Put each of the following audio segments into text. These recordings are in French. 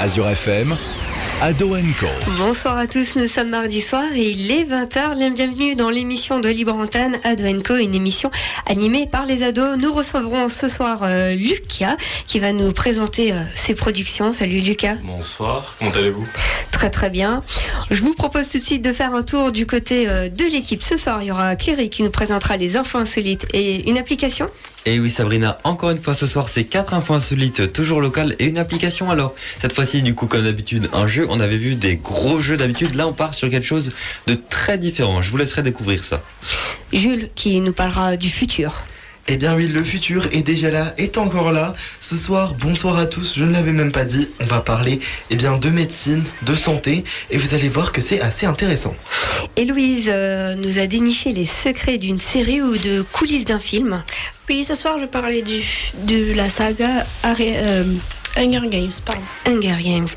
Azure FM, Ado Co. Bonsoir à tous, nous sommes mardi soir et il est 20h. Bienvenue dans l'émission de Libre Antenne Ado Co, une émission animée par les ados. Nous recevrons ce soir euh, Lucas qui va nous présenter euh, ses productions. Salut Lucas. Bonsoir, comment allez-vous? Très très bien. Je vous propose tout de suite de faire un tour du côté euh, de l'équipe. Ce soir, il y aura Cléry qui nous présentera les infos insolites et une application. Et oui Sabrina, encore une fois ce soir c'est quatre infos insolites toujours locales et une application alors. Cette fois-ci du coup comme d'habitude un jeu, on avait vu des gros jeux d'habitude, là on part sur quelque chose de très différent, je vous laisserai découvrir ça. Jules qui nous parlera du futur. Eh bien oui, le futur est déjà là, est encore là. Ce soir, bonsoir à tous, je ne l'avais même pas dit, on va parler eh bien, de médecine, de santé, et vous allez voir que c'est assez intéressant. Et Louise euh, nous a déniché les secrets d'une série ou de coulisses d'un film. Oui, ce soir, je parlais du, de la saga euh, Hunger Games. Pardon. Hunger Games.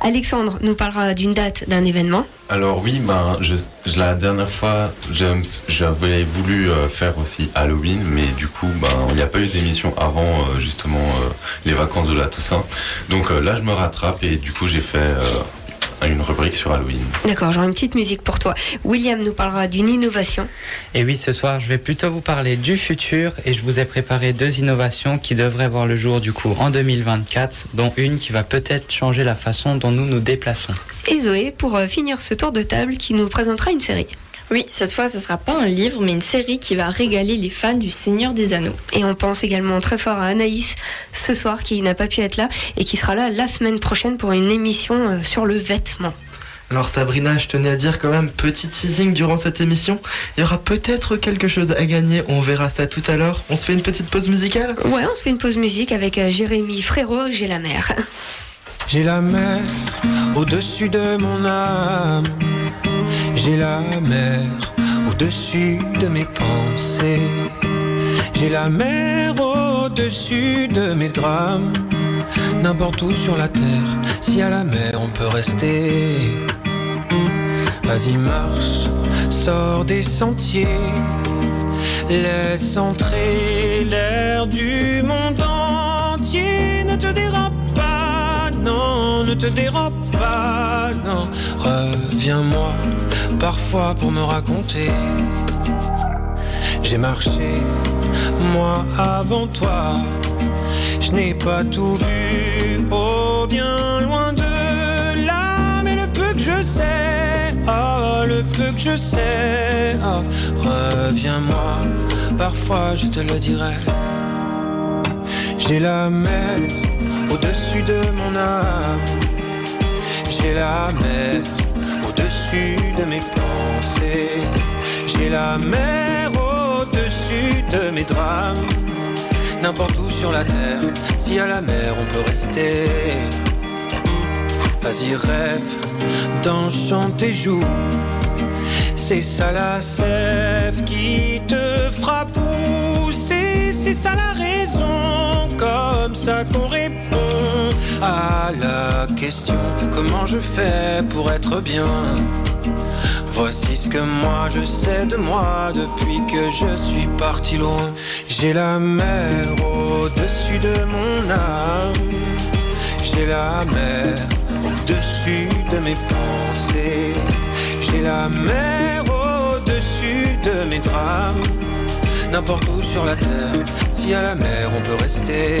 Alexandre nous parlera d'une date, d'un événement. Alors oui, ben, je, la dernière fois, j'avais voulu euh, faire aussi Halloween, mais du coup, ben, il n'y a pas eu d'émission avant euh, justement les vacances de la Toussaint. Donc là, je me rattrape et du coup, j'ai fait une rubrique sur Halloween. D'accord, j'aurai une petite musique pour toi. William nous parlera d'une innovation. Et oui, ce soir, je vais plutôt vous parler du futur et je vous ai préparé deux innovations qui devraient voir le jour du coup en 2024, dont une qui va peut-être changer la façon dont nous nous déplaçons. Et Zoé pour euh, finir ce tour de table qui nous présentera une série. Oui, cette fois, ce sera pas un livre, mais une série qui va régaler les fans du Seigneur des Anneaux. Et on pense également très fort à Anaïs ce soir, qui n'a pas pu être là et qui sera là la semaine prochaine pour une émission euh, sur le vêtement. Alors Sabrina, je tenais à dire quand même, petit teasing durant cette émission, il y aura peut-être quelque chose à gagner, on verra ça tout à l'heure. On se fait une petite pause musicale? Ouais, on se fait une pause musique avec euh, Jérémy Frérot, J'ai la mer. J'ai la mer au-dessus de mon âme j'ai la mer au-dessus de mes pensées. J'ai la mer au-dessus de mes drames. N'importe où sur la terre, si à la mer on peut rester. Vas-y marche, sors des sentiers. Laisse entrer l'air du monde entier. Ne te dérobe pas, non, ne te dérobe Reviens-moi parfois pour me raconter. J'ai marché, moi avant toi. Je n'ai pas tout vu, oh bien loin de là. Mais le peu que je sais, oh le peu que je sais, oh, reviens-moi, parfois je te le dirai. J'ai la mer au-dessus de mon âme. J'ai la mer au-dessus de mes pensées. J'ai la mer au-dessus de mes drames. N'importe où sur la terre, si à la mer on peut rester. Vas-y rêve, d'enchanter tes joues. C'est ça la sève qui te fera pousser. C'est ça la raison, comme ça qu'on répond à la question comment je fais pour être bien? Voici ce que moi je sais de moi depuis que je suis parti loin. J'ai la mer au-dessus de mon âme. J'ai la mer au-dessus de mes pensées. J'ai la mer au-dessus de mes drames. N'importe où sur la terre, si à la mer on peut rester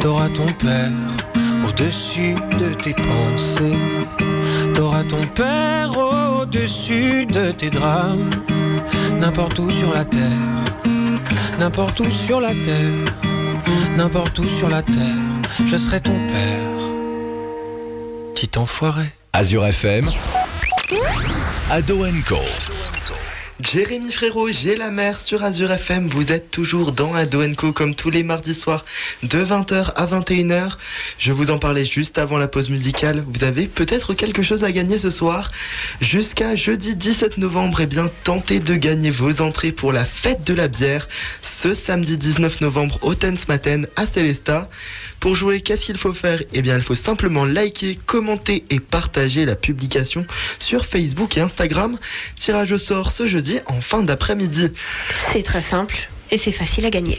T'auras ton père au-dessus de tes pensées. T'auras ton père au-dessus de tes drames. N'importe où sur la terre, n'importe où sur la terre, n'importe où sur la terre, je serai ton père. Petit enfoiré. Azure FM, Ado Co. Jérémy Frérot, j'ai la mer sur Azure FM. Vous êtes toujours dans Ado Co comme tous les mardis soirs de 20h à 21h. Je vous en parlais juste avant la pause musicale. Vous avez peut-être quelque chose à gagner ce soir. Jusqu'à jeudi 17 novembre, eh bien, tentez de gagner vos entrées pour la fête de la bière ce samedi 19 novembre au Maten à Célesta. Pour jouer, qu'est-ce qu'il faut faire? Eh bien, il faut simplement liker, commenter et partager la publication sur Facebook et Instagram. Tirage au sort ce jeudi en fin d'après-midi. C'est très simple et c'est facile à gagner.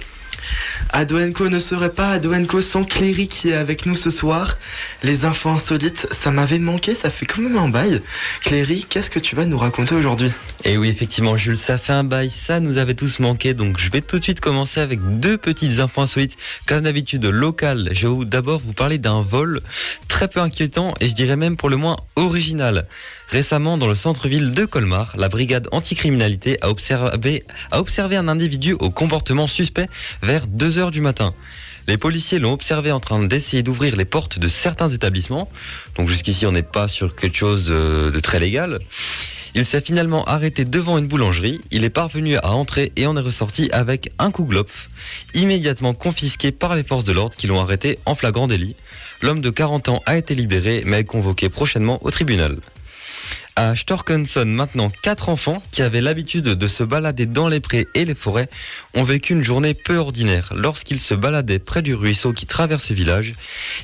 Adoenco ne serait pas Adoenco sans Cléry qui est avec nous ce soir. Les infos insolites, ça m'avait manqué, ça fait quand même un bail. Cléry, qu'est-ce que tu vas nous raconter aujourd'hui? Eh oui, effectivement, Jules, ça fait un bail, ça nous avait tous manqué, donc je vais tout de suite commencer avec deux petites infos insolites, comme d'habitude locales. Je vais d'abord vous parler d'un vol très peu inquiétant et je dirais même pour le moins original. Récemment, dans le centre-ville de Colmar, la brigade anticriminalité a observé, un individu au comportement suspect vers 2 heures du matin. Les policiers l'ont observé en train d'essayer d'ouvrir les portes de certains établissements. Donc jusqu'ici, on n'est pas sur quelque chose de très légal. Il s'est finalement arrêté devant une boulangerie. Il est parvenu à entrer et en est ressorti avec un Kuglopf, immédiatement confisqué par les forces de l'ordre qui l'ont arrêté en flagrant délit. L'homme de 40 ans a été libéré mais est convoqué prochainement au tribunal à Storkenson, maintenant quatre enfants qui avaient l'habitude de se balader dans les prés et les forêts ont vécu une journée peu ordinaire. Lorsqu'ils se baladaient près du ruisseau qui traverse le village,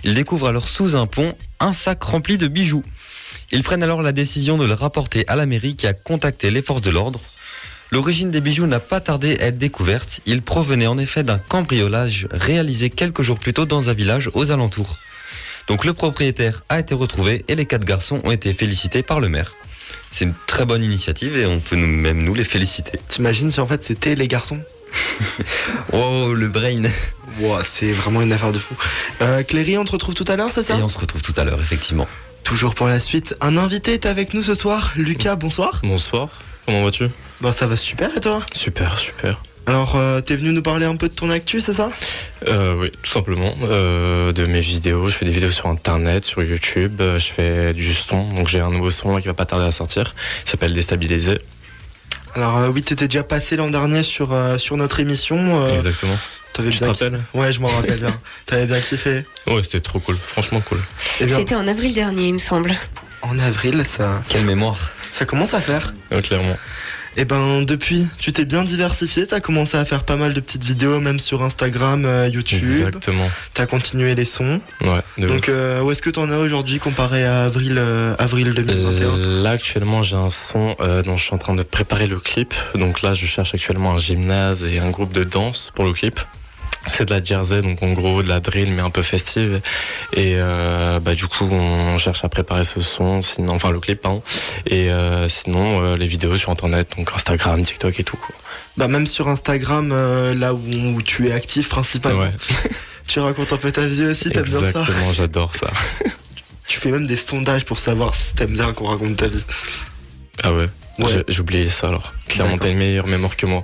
ils découvrent alors sous un pont un sac rempli de bijoux. Ils prennent alors la décision de le rapporter à la mairie qui a contacté les forces de l'ordre. L'origine des bijoux n'a pas tardé à être découverte. Ils provenaient en effet d'un cambriolage réalisé quelques jours plus tôt dans un village aux alentours. Donc le propriétaire a été retrouvé et les quatre garçons ont été félicités par le maire. C'est une très bonne initiative et on peut même nous les féliciter. T'imagines si en fait c'était les garçons? Oh, le brain C'est vraiment une affaire de fou. Euh, Cléry, on te retrouve tout à l'heure, c'est ça? Et on se retrouve tout à l'heure, effectivement. Toujours pour la suite, un invité est avec nous ce soir. Lucas, bonsoir. Bonsoir, comment vas-tu? Bah ça va super et toi? Super, super. Alors, euh, t'es venu nous parler un peu de ton actu, c'est ça? Euh, Oui, tout simplement. Euh, de mes vidéos. Je fais des vidéos sur Internet, sur YouTube. je fais du son. Donc j'ai un nouveau son qui va pas tarder à sortir. Il s'appelle Déstabiliser. Alors oui, t'étais déjà passé l'an dernier sur, sur notre émission. Exactement. T'avais tu te rappelles? Ouais, je m'en rappelle bien. T'avais bien kiffé Ouais, c'était trop cool. Franchement cool. Eh c'était en avril dernier, il me semble. En avril, ça... Quelle mémoire Ça commence à faire. Ouais, clairement. Et eh ben depuis, tu t'es bien diversifié, t'as commencé à faire pas mal de petites vidéos, même sur Instagram, euh, YouTube. Exactement. T'as continué les sons. Ouais. Donc euh, où est-ce que t'en as aujourd'hui comparé à avril, euh, avril 2021 Là actuellement j'ai un son dont je suis en train de préparer le clip. Donc là je cherche actuellement un gymnase et un groupe de danse pour le clip. C'est de la jersey, donc en gros de la drill mais un peu festive. Et euh, bah, du coup, on cherche à préparer ce son, sinon, enfin le clip, hein. Et euh, sinon, euh, les vidéos sur internet, donc Instagram, TikTok et tout. Bah même sur Instagram, là où, tu es actif principalement. tu racontes un peu ta vie aussi, t'aimes bien ça Exactement, j'adore ça. tu fais même des sondages pour savoir si t'aimes bien qu'on raconte ta vie. Ah ouais, J'ai oublié ça alors. Clairement, t'as une meilleure mémoire que moi.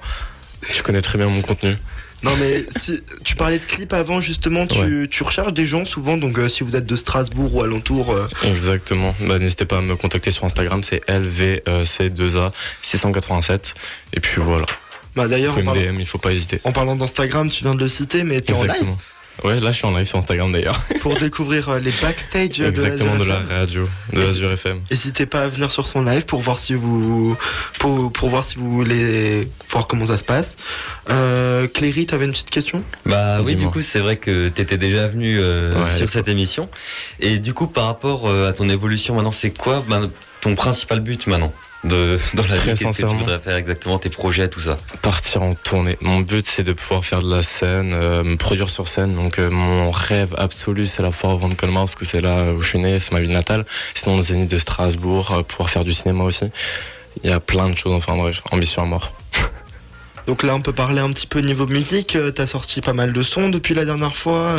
Tu connais très bien mon contenu. Non mais si tu parlais de clips avant justement, tu, tu recherches des gens souvent donc euh, si vous êtes de Strasbourg ou alentour. Euh, Exactement. Bah, n'hésitez pas à me contacter sur Instagram, c'est LVC2A 687 et puis voilà. Bah d'ailleurs, DM, il faut pas hésiter. En parlant d'Instagram, tu viens de le citer, mais t'es en live. Ouais, là je suis en live sur Instagram d'ailleurs. Pour découvrir euh, les backstage Exactement, de, la radio, de Azure FM. N'hésitez pas à venir sur son live pour voir si vous pour, pour voir si vous voulez voir comment ça se passe. Euh, Cléry, t'avais une petite question? Bah oui, du coup c'est vrai que t'étais déjà venu euh, sur cette émission. Et du coup par rapport euh, à ton évolution maintenant, c'est quoi ben, ton principal but maintenant? De, dans la Très vie Qu'est-ce que tu voudrais faire exactement tes projets, tout ça Partir en tournée. Mon but, c'est de pouvoir faire de la scène, euh, me produire sur scène. Donc, euh, mon rêve absolu, c'est la foire avant de Colmar, parce que c'est là où je suis né, c'est ma ville natale. Sinon, le Zénith de Strasbourg, euh, pouvoir faire du cinéma aussi. Il y a plein de choses, enfin bref, ambition à mort. Donc là, on peut parler un petit peu niveau musique. T'as sorti pas mal de sons depuis la dernière fois.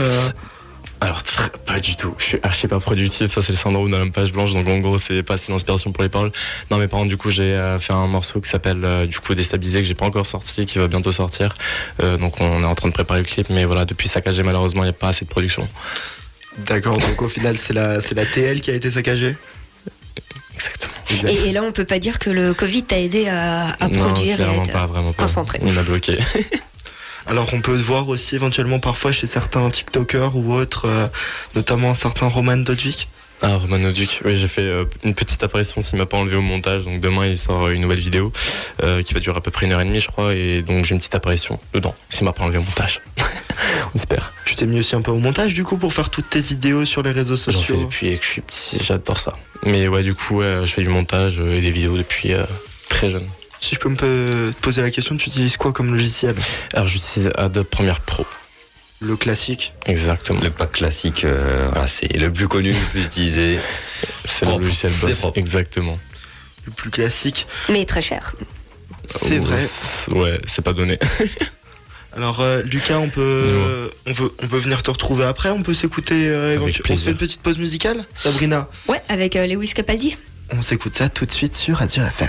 Alors, pas du tout. Je suis archi pas productif. Ça, c'est le syndrome de la page blanche. Donc, en gros, c'est pas assez d'inspiration pour les paroles. Non, mais par contre, du coup, j'ai euh, fait un morceau qui s'appelle, euh, du coup, Déstabilisé, que j'ai pas encore sorti, qui va bientôt sortir. Euh, donc, on est en train de préparer le clip. Mais voilà, depuis saccagé, malheureusement, il n'y a pas assez de production. D'accord. Donc, au final, c'est la, c'est la TL qui a été saccagée Exactement. Exact. Et, et là, on peut pas dire que le Covid t'a aidé à, à non, produire et à pas, vraiment m'a bloqué. Alors on peut le voir aussi éventuellement parfois chez certains TikTokers ou autres, euh, notamment un certain Roman Dodwick. Ah, Romano Duc, oui, j'ai fait euh, une petite apparition s'il m'a pas enlevé au montage. Donc demain, il sort une nouvelle vidéo euh, qui va durer à peu près une heure et demie, je crois. Et donc j'ai une petite apparition dedans, s'il m'a pas enlevé au montage. On espère. Tu t'es mis aussi un peu au montage du coup pour faire toutes tes vidéos sur les réseaux J'en fais sociaux. depuis que je suis petit, j'adore ça. Mais ouais, du coup, ouais, je fais du montage et des vidéos depuis très jeune. Si je peux me poser la question, tu utilises quoi comme logiciel? Alors j'utilise Adobe Premiere Pro. Le classique? Exactement. Le pack classique, euh, voilà, c'est le plus connu, le plus utilisé. C'est le logiciel boss. propre. Exactement. Le plus classique? Mais très cher. C'est vrai. Ouais, c'est pas donné. Alors euh, Lucas, on peut, on veut, on peut venir te retrouver après. On peut s'écouter. euh, Avec éventu- on se fait une petite pause musicale? Sabrina, Ouais, avec euh, Lewis Capaldi. on s'écoute ça tout de suite sur Azure FM.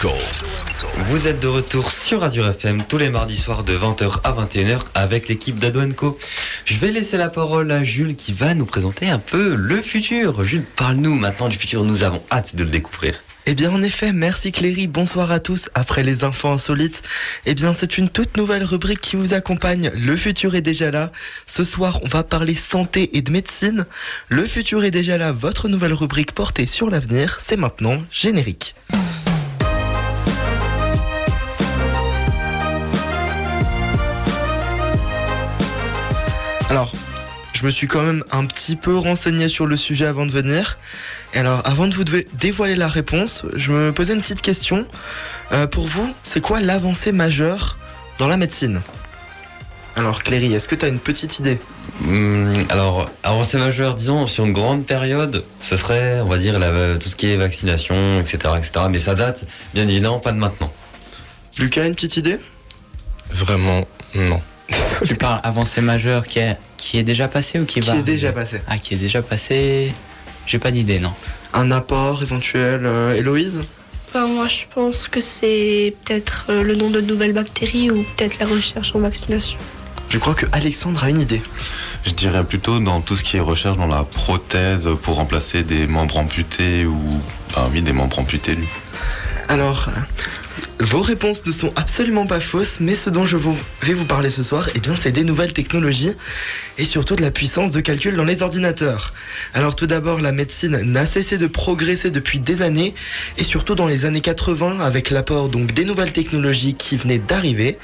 Co. Vous êtes de retour sur Azure FM tous les mardis soirs de 20h à 21h avec l'équipe d'Adoenco. Je vais laisser la parole à Jules qui va nous présenter un peu le futur. Jules, parle-nous maintenant du futur, nous avons hâte de le découvrir. Eh bien en effet, merci Cléry, bonsoir à tous. Après les infos insolites, eh bien c'est une toute nouvelle rubrique qui vous accompagne. Le futur est déjà là. Ce soir, on va parler santé et de médecine. Le futur est déjà là, votre nouvelle rubrique portée sur l'avenir, c'est maintenant générique. Alors, je me suis quand même un petit peu renseigné sur le sujet avant de venir. Et alors, avant de vous dé- dévoiler la réponse, je me posais une petite question. Euh, pour vous, c'est quoi l'avancée majeure dans la médecine? Alors, Cléry, est-ce que tu as une petite idée? Hum, alors, avancée majeure, disons, sur une grande période, ce serait, on va dire, la- tout ce qui est vaccination, etc., etc. Mais ça date, bien évidemment, pas de maintenant. Lucas, une petite idée? Vraiment, non. Tu parles avancée majeure qui est, qui est déjà passée ou qui, Qui va est déjà passé Ah, qui est déjà passée. J'ai pas d'idée, non. Un apport éventuel, euh, Héloïse? Enfin, moi, je pense que c'est peut-être euh, le nom de nouvelles bactéries ou peut-être la recherche en vaccination. Je crois que Alexandre a une idée. Je dirais plutôt dans tout ce qui est recherche dans la prothèse pour remplacer des membres amputés ou. Ah oui, des membres amputés, lui. Alors, euh, vos réponses ne sont absolument pas fausses, mais ce dont je vais vous parler ce soir, eh bien, c'est des nouvelles technologies et surtout de la puissance de calcul dans les ordinateurs. Alors, tout d'abord, la médecine n'a cessé de progresser depuis des années et surtout dans les années 80 avec l'apport donc des nouvelles technologies qui venaient d'arriver.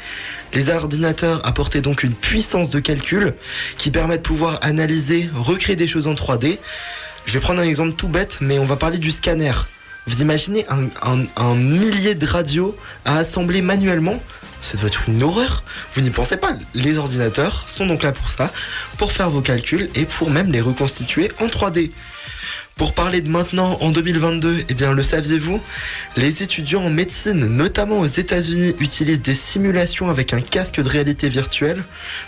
Les ordinateurs apportaient donc une puissance de calcul qui permet de pouvoir analyser, recréer des choses en 3D. Je vais prendre un exemple tout bête, mais on va parler du scanner. Vous imaginez un, millier de radios à assembler manuellement Ça doit être une horreur. Vous n'y pensez pas. Les ordinateurs sont donc là pour ça, pour faire vos calculs et pour même les reconstituer en 3D. Pour parler de maintenant, en 2022, eh bien, le saviez-vous Les étudiants en médecine, notamment aux États-Unis, utilisent des simulations avec un casque de réalité virtuelle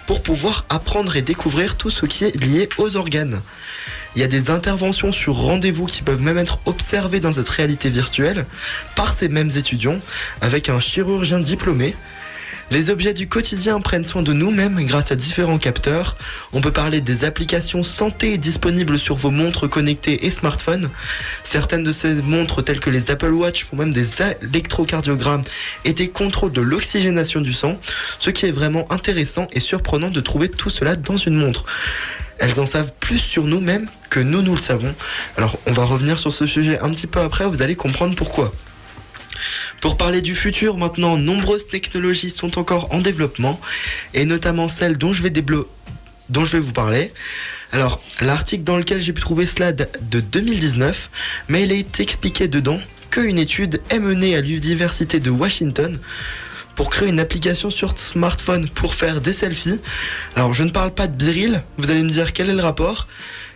pour pouvoir apprendre et découvrir tout ce qui est lié aux organes. Il y a des interventions sur rendez-vous qui peuvent même être observées dans cette réalité virtuelle par ces mêmes étudiants avec un chirurgien diplômé. Les objets du quotidien prennent soin de nous-mêmes grâce à différents capteurs. On peut parler des applications santé disponibles sur vos montres connectées et smartphones. Certaines de ces montres, telles que les Apple Watch, font même des électrocardiogrammes et des contrôles de l'oxygénation du sang, ce qui est vraiment intéressant et surprenant de trouver tout cela dans une montre. Elles en savent plus sur nous-mêmes que nous, nous le savons. Alors, on va revenir sur ce sujet un petit peu après, vous allez comprendre pourquoi. Pour parler du futur, maintenant, nombreuses technologies sont encore en développement, et notamment celles dont je vais, dont je vais vous parler. Alors, l'article dans lequel j'ai pu trouver cela date de 2019, mais il est expliqué dedans qu'une étude est menée à l'université de Washington pour créer une application sur smartphone pour faire des selfies. Alors, je ne parle pas de Biril, vous allez me dire quel est le rapport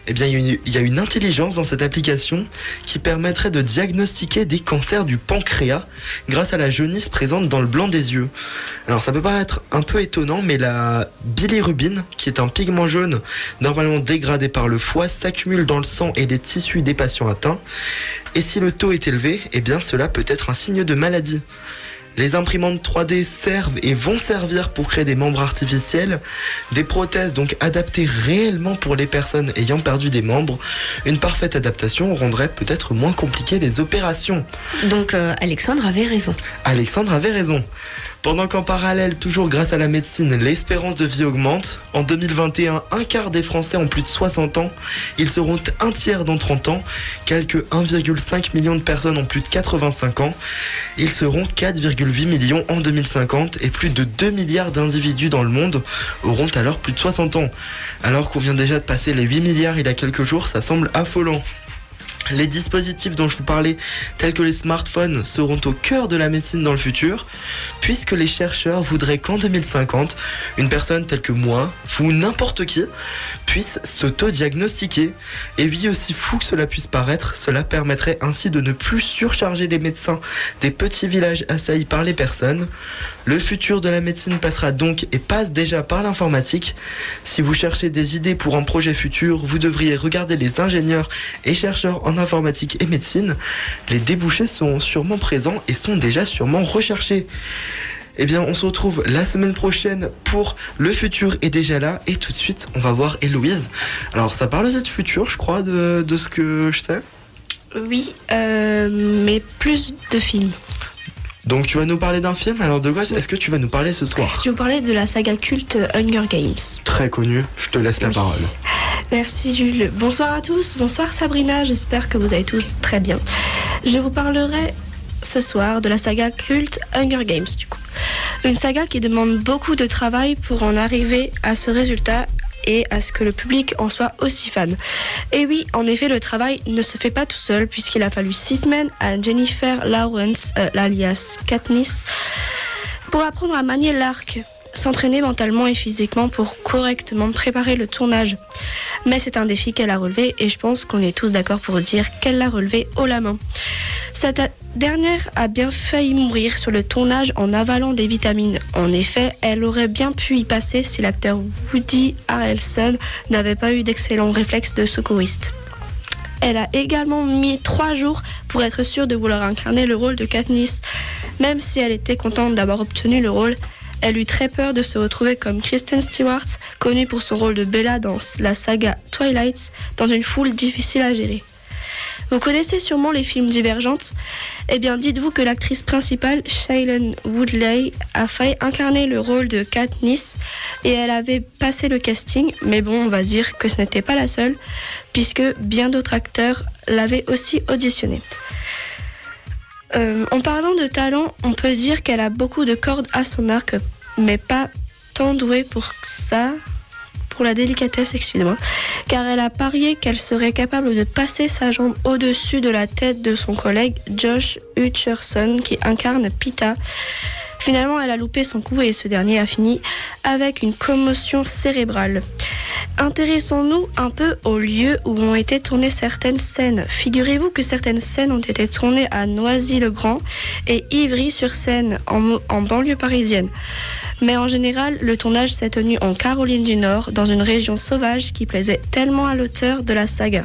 eh bien, il y a une- intelligence dans cette application qui permettrait de diagnostiquer des cancers du pancréas grâce à la jaunisse présente dans le blanc des yeux. Alors, ça peut paraître un peu étonnant, mais la bilirubine, qui est un pigment jaune normalement dégradé par le foie, s'accumule dans le sang et les tissus des patients atteints. Et si le taux est élevé, eh bien, cela peut être un signe de maladie. Les imprimantes 3D servent et vont servir pour créer des membres artificiels, des prothèses donc adaptées réellement pour les personnes ayant perdu des membres. Une parfaite adaptation rendrait peut-être moins compliquées les opérations. Donc euh, Alexandre avait raison. Alexandre avait raison. Pendant qu'en parallèle, toujours grâce à la médecine, l'espérance de vie augmente. En 2021, un quart des Français ont plus de 60 ans. Ils seront un tiers dans 30 ans. Quelques 1,5 million de personnes ont plus de 85 ans. Ils seront 4,8 millions en 2050 et plus de 2 milliards d'individus dans le monde auront alors plus de 60 ans. Alors qu'on vient déjà de passer les 8 milliards il y a quelques jours, ça semble affolant. Les dispositifs dont je vous parlais, tels que les smartphones, seront au cœur de la médecine dans le futur, puisque les chercheurs voudraient qu'en 2050, une personne telle que moi, ou n'importe qui, puisse s'auto-diagnostiquer. Et oui, aussi fou que cela puisse paraître, cela permettrait ainsi de ne plus surcharger les médecins des petits villages assaillis par les personnes. Le futur de la médecine passera donc et passe déjà par l'informatique. Si vous cherchez des idées pour un projet futur, vous devriez regarder les ingénieurs et chercheurs en informatique et médecine. Les débouchés sont sûrement présents et sont déjà sûrement recherchés. Eh bien, on se retrouve la semaine prochaine pour Le futur est déjà là. Et tout de suite, on va voir Héloïse. Alors, ça parle de futur, je crois, de, de ce que je sais? Oui, euh, mais plus de films. Donc, tu vas nous parler d'un film. Alors, de quoi est-ce que tu vas nous parler ce soir? Je vais vous parler de la saga culte Hunger Games. Très connu. Je te laisse la Oui. parole. Merci Jules. Bonsoir à tous. Bonsoir Sabrina. J'espère que vous allez tous très bien. Je vous parlerai ce soir de la saga culte Hunger Games du coup. Une saga qui demande beaucoup de travail pour en arriver à ce résultat et à ce que le public en soit aussi fan. Et oui, en effet, le travail ne se fait pas tout seul puisqu'il a fallu six semaines à Jennifer Lawrence, euh, l'alias Katniss, pour apprendre à manier l'arc s'entraîner mentalement et physiquement pour correctement préparer le tournage. Mais c'est un défi qu'elle a relevé et je pense qu'on est tous d'accord pour dire qu'elle l'a relevé haut la main. Cette dernière a bien failli mourir sur le tournage en avalant des vitamines. En effet, elle aurait bien pu y passer si l'acteur Woody Harrelson n'avait pas eu d'excellents réflexes de secouriste. Elle a également mis trois jours pour être sûre de vouloir incarner le rôle de Katniss. Même si elle était contente d'avoir obtenu le rôle, elle eut très peur de se retrouver comme Kristen Stewart, connue pour son rôle de Bella dans la saga Twilight, dans une foule difficile à gérer. Vous connaissez sûrement les films Divergentes. Eh bien, dites-vous que l'actrice principale, Shailene Woodley, a failli incarner le rôle de Katniss et elle avait passé le casting, mais bon, on va dire que ce n'était pas la seule, puisque bien d'autres acteurs l'avaient aussi auditionnée. Euh, en parlant de talent, on peut dire qu'elle a beaucoup de cordes à son arc, mais pas tant douée pour ça, pour la délicatesse, excusez-moi, car elle a parié qu'elle serait capable de passer sa jambe au-dessus de la tête de son collègue Josh Hutcherson qui incarne Pita. Finalement, elle a loupé son coup et ce dernier a fini avec une commotion cérébrale. Intéressons-nous un peu au lieu où ont été tournées certaines scènes. Figurez-vous que certaines scènes ont été tournées à Noisy-le-Grand et Ivry-sur-Seine en, en banlieue parisienne. Mais en général, le tournage s'est tenu en Caroline du Nord, dans une région sauvage qui plaisait tellement à l'auteur de la saga.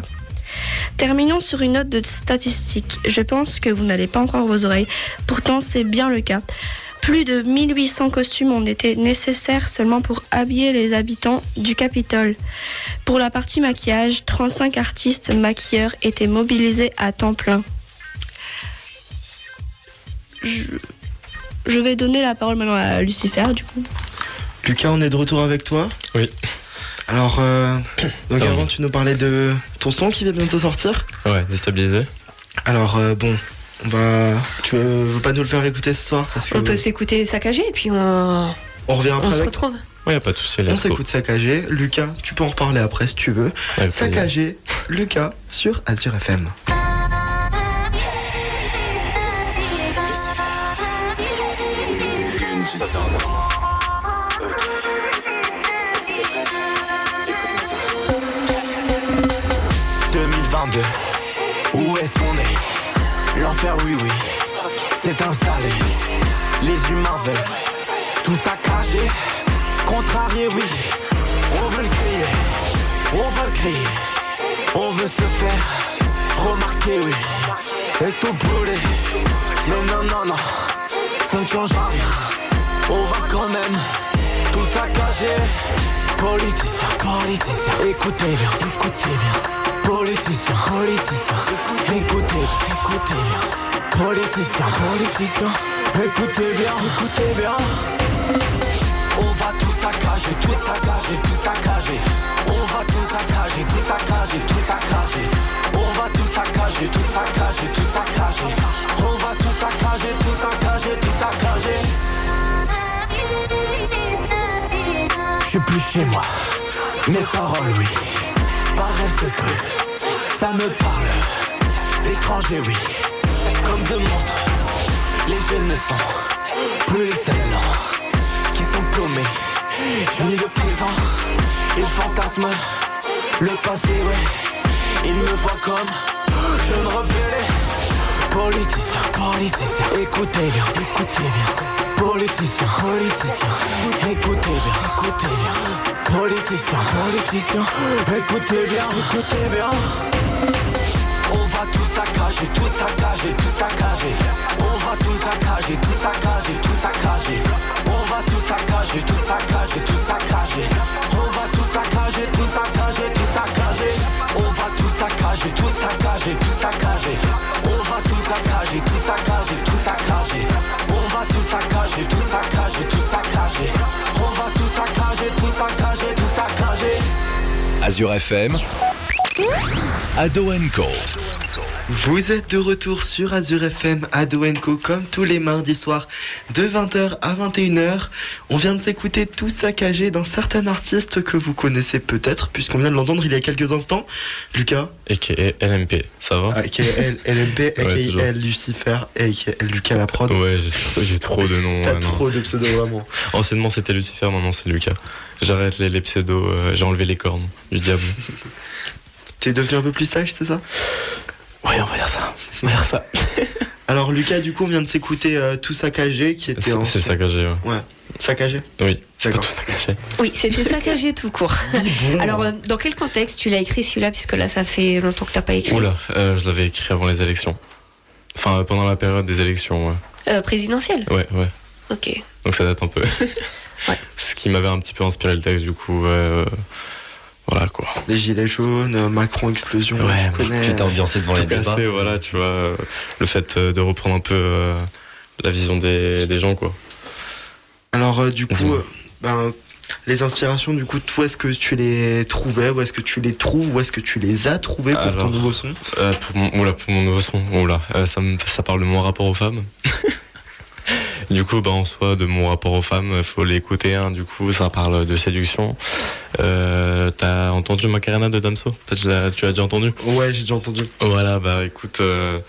Terminons sur une note de statistique. Je pense que vous n'allez pas encore vos oreilles. Pourtant, c'est bien le cas. Plus de 1800 costumes ont été nécessaires seulement pour habiller les habitants du Capitole. Pour la partie maquillage, 35 artistes maquilleurs étaient mobilisés à temps plein. Je, je vais donner la parole maintenant à Lucifer, du coup. Lucas, on est de retour avec toi? Oui. Alors, euh, donc avant, tu nous parlais de ton son qui va bientôt sortir? Ouais, déstabilisé. Alors, euh, bon, on va. Tu veux, veux pas nous le faire écouter ce soir parce que On peut s'écouter saccagé et puis on, on revient après on se retrouve. Ouais, y a pas de souci, On s'écoute saccagé. Lucas, tu peux en reparler après si tu veux. Saccagé, Lucas sur Azure FM. « 2022, où est-ce qu'on est? Oui, oui, c'est installé. Les humains veulent tout saccager, contrarier, oui. On veut le crier, on veut le crier, on veut se faire remarquer, oui. Et tout brûler, mais non, non, non, ça ne changera rien. On va quand même tout saccager. Politicien, politicien, écoutez bien, écoutez bien. Politicien, politicien, écoutez, écoutez bien. Politicien, politicien, écoutez bien, écoutez bien. On va tout saccager, tout saccager, tout saccager. On va tout saccager, tout saccager, tout saccager. On va tout saccager, tout saccager, tout saccager. On va tout saccager, tout saccager, tout saccager. Je suis plus chez moi. Mes paroles, oui, paraissent crues. Ça me parle oui. Comme de monstres, les jeunes ne sont plus les seuls, non. Qui sont paumés. Je vis le présent, ils fantasment le passé, ouais. Ils me voient comme jeune rebelle. Politicien, politicien, écoutez bien, écoutez bien. Politicien, politicien, écoutez bien, écoutez bien. Politicien, politicien, écoutez bien, écoutez bien. On va tout saccager, tout saccager, tout saccager. On va tout saccager, tout saccager, tout saccager. On va tout saccager, tout saccager, tout saccager. On va tout saccager, tout saccager, tout saccager. On va tout saccager, tout saccager, tout saccager. On va tout saccager, tout saccager, tout saccager. On va tout saccager, tout saccager, tout saccager. On va tout saccager, tout saccager, tout saccager. Azure FM, Ado Co. Vous êtes de retour sur Azure FM à Doenco comme tous les mardis soirs de 20h à 21h. On vient de s'écouter tout saccagé d'un certain artiste que vous connaissez peut-être puisqu'on vient de l'entendre il y a quelques instants. Lucas Et qui est LMP, ça va? Aka LMP, aka. Lucifer, aka Lucas la prod. Ouais, j'ai- trop de noms. T'as trop de pseudos vraiment. Anciennement c'était Lucifer, maintenant c'est Lucas. J'arrête les, les pseudos, euh, j'ai enlevé les cornes du diable. T'es devenu un peu plus sage, c'est ça? Ouais, on va dire ça. On va dire ça. Alors Lucas, du coup, on vient de s'écouter euh, tout saccagé qui était C'est en c'est saccagé, ouais. Ouais, saccagé? Oui, c'est tout saccagé. Oui, c'était saccagé tout court. Alors, euh, dans quel contexte tu l'as écrit celui-là, puisque là, ça fait longtemps que t'as pas écrit Oula, euh, je l'avais écrit avant les élections. Enfin, euh, pendant la période des élections, ouais. Euh, Présidentiel Ouais, ouais. Ok. Donc ça date un peu. Ce qui m'avait un petit peu inspiré le texte, du coup, ouais, euh, voilà quoi. Les gilets jaunes, euh, Macron explosion, Ouais, tu connais. J'étais ambiancé devant les Tout débats. casser, voilà, tu vois, le fait euh, de reprendre un peu euh, la vision des, des gens, quoi. Alors euh, du coup, euh, ben, les inspirations, du coup, toi, est-ce que tu les trouvais, ou est-ce que tu les trouves, ou est-ce que tu les as trouvées pour ton nouveau son? Euh, pour, mon, oula, pour mon nouveau son, oula, euh, ça, me, ça parle de mon rapport aux femmes. du coup, bah, en soi, de mon rapport aux femmes, faut l'écouter. Hein, du coup, ça parle de séduction. Euh, T'as entendu Macarena de Damso? Tu as déjà entendu? Ouais, j'ai déjà entendu. Voilà, bah écoute, euh,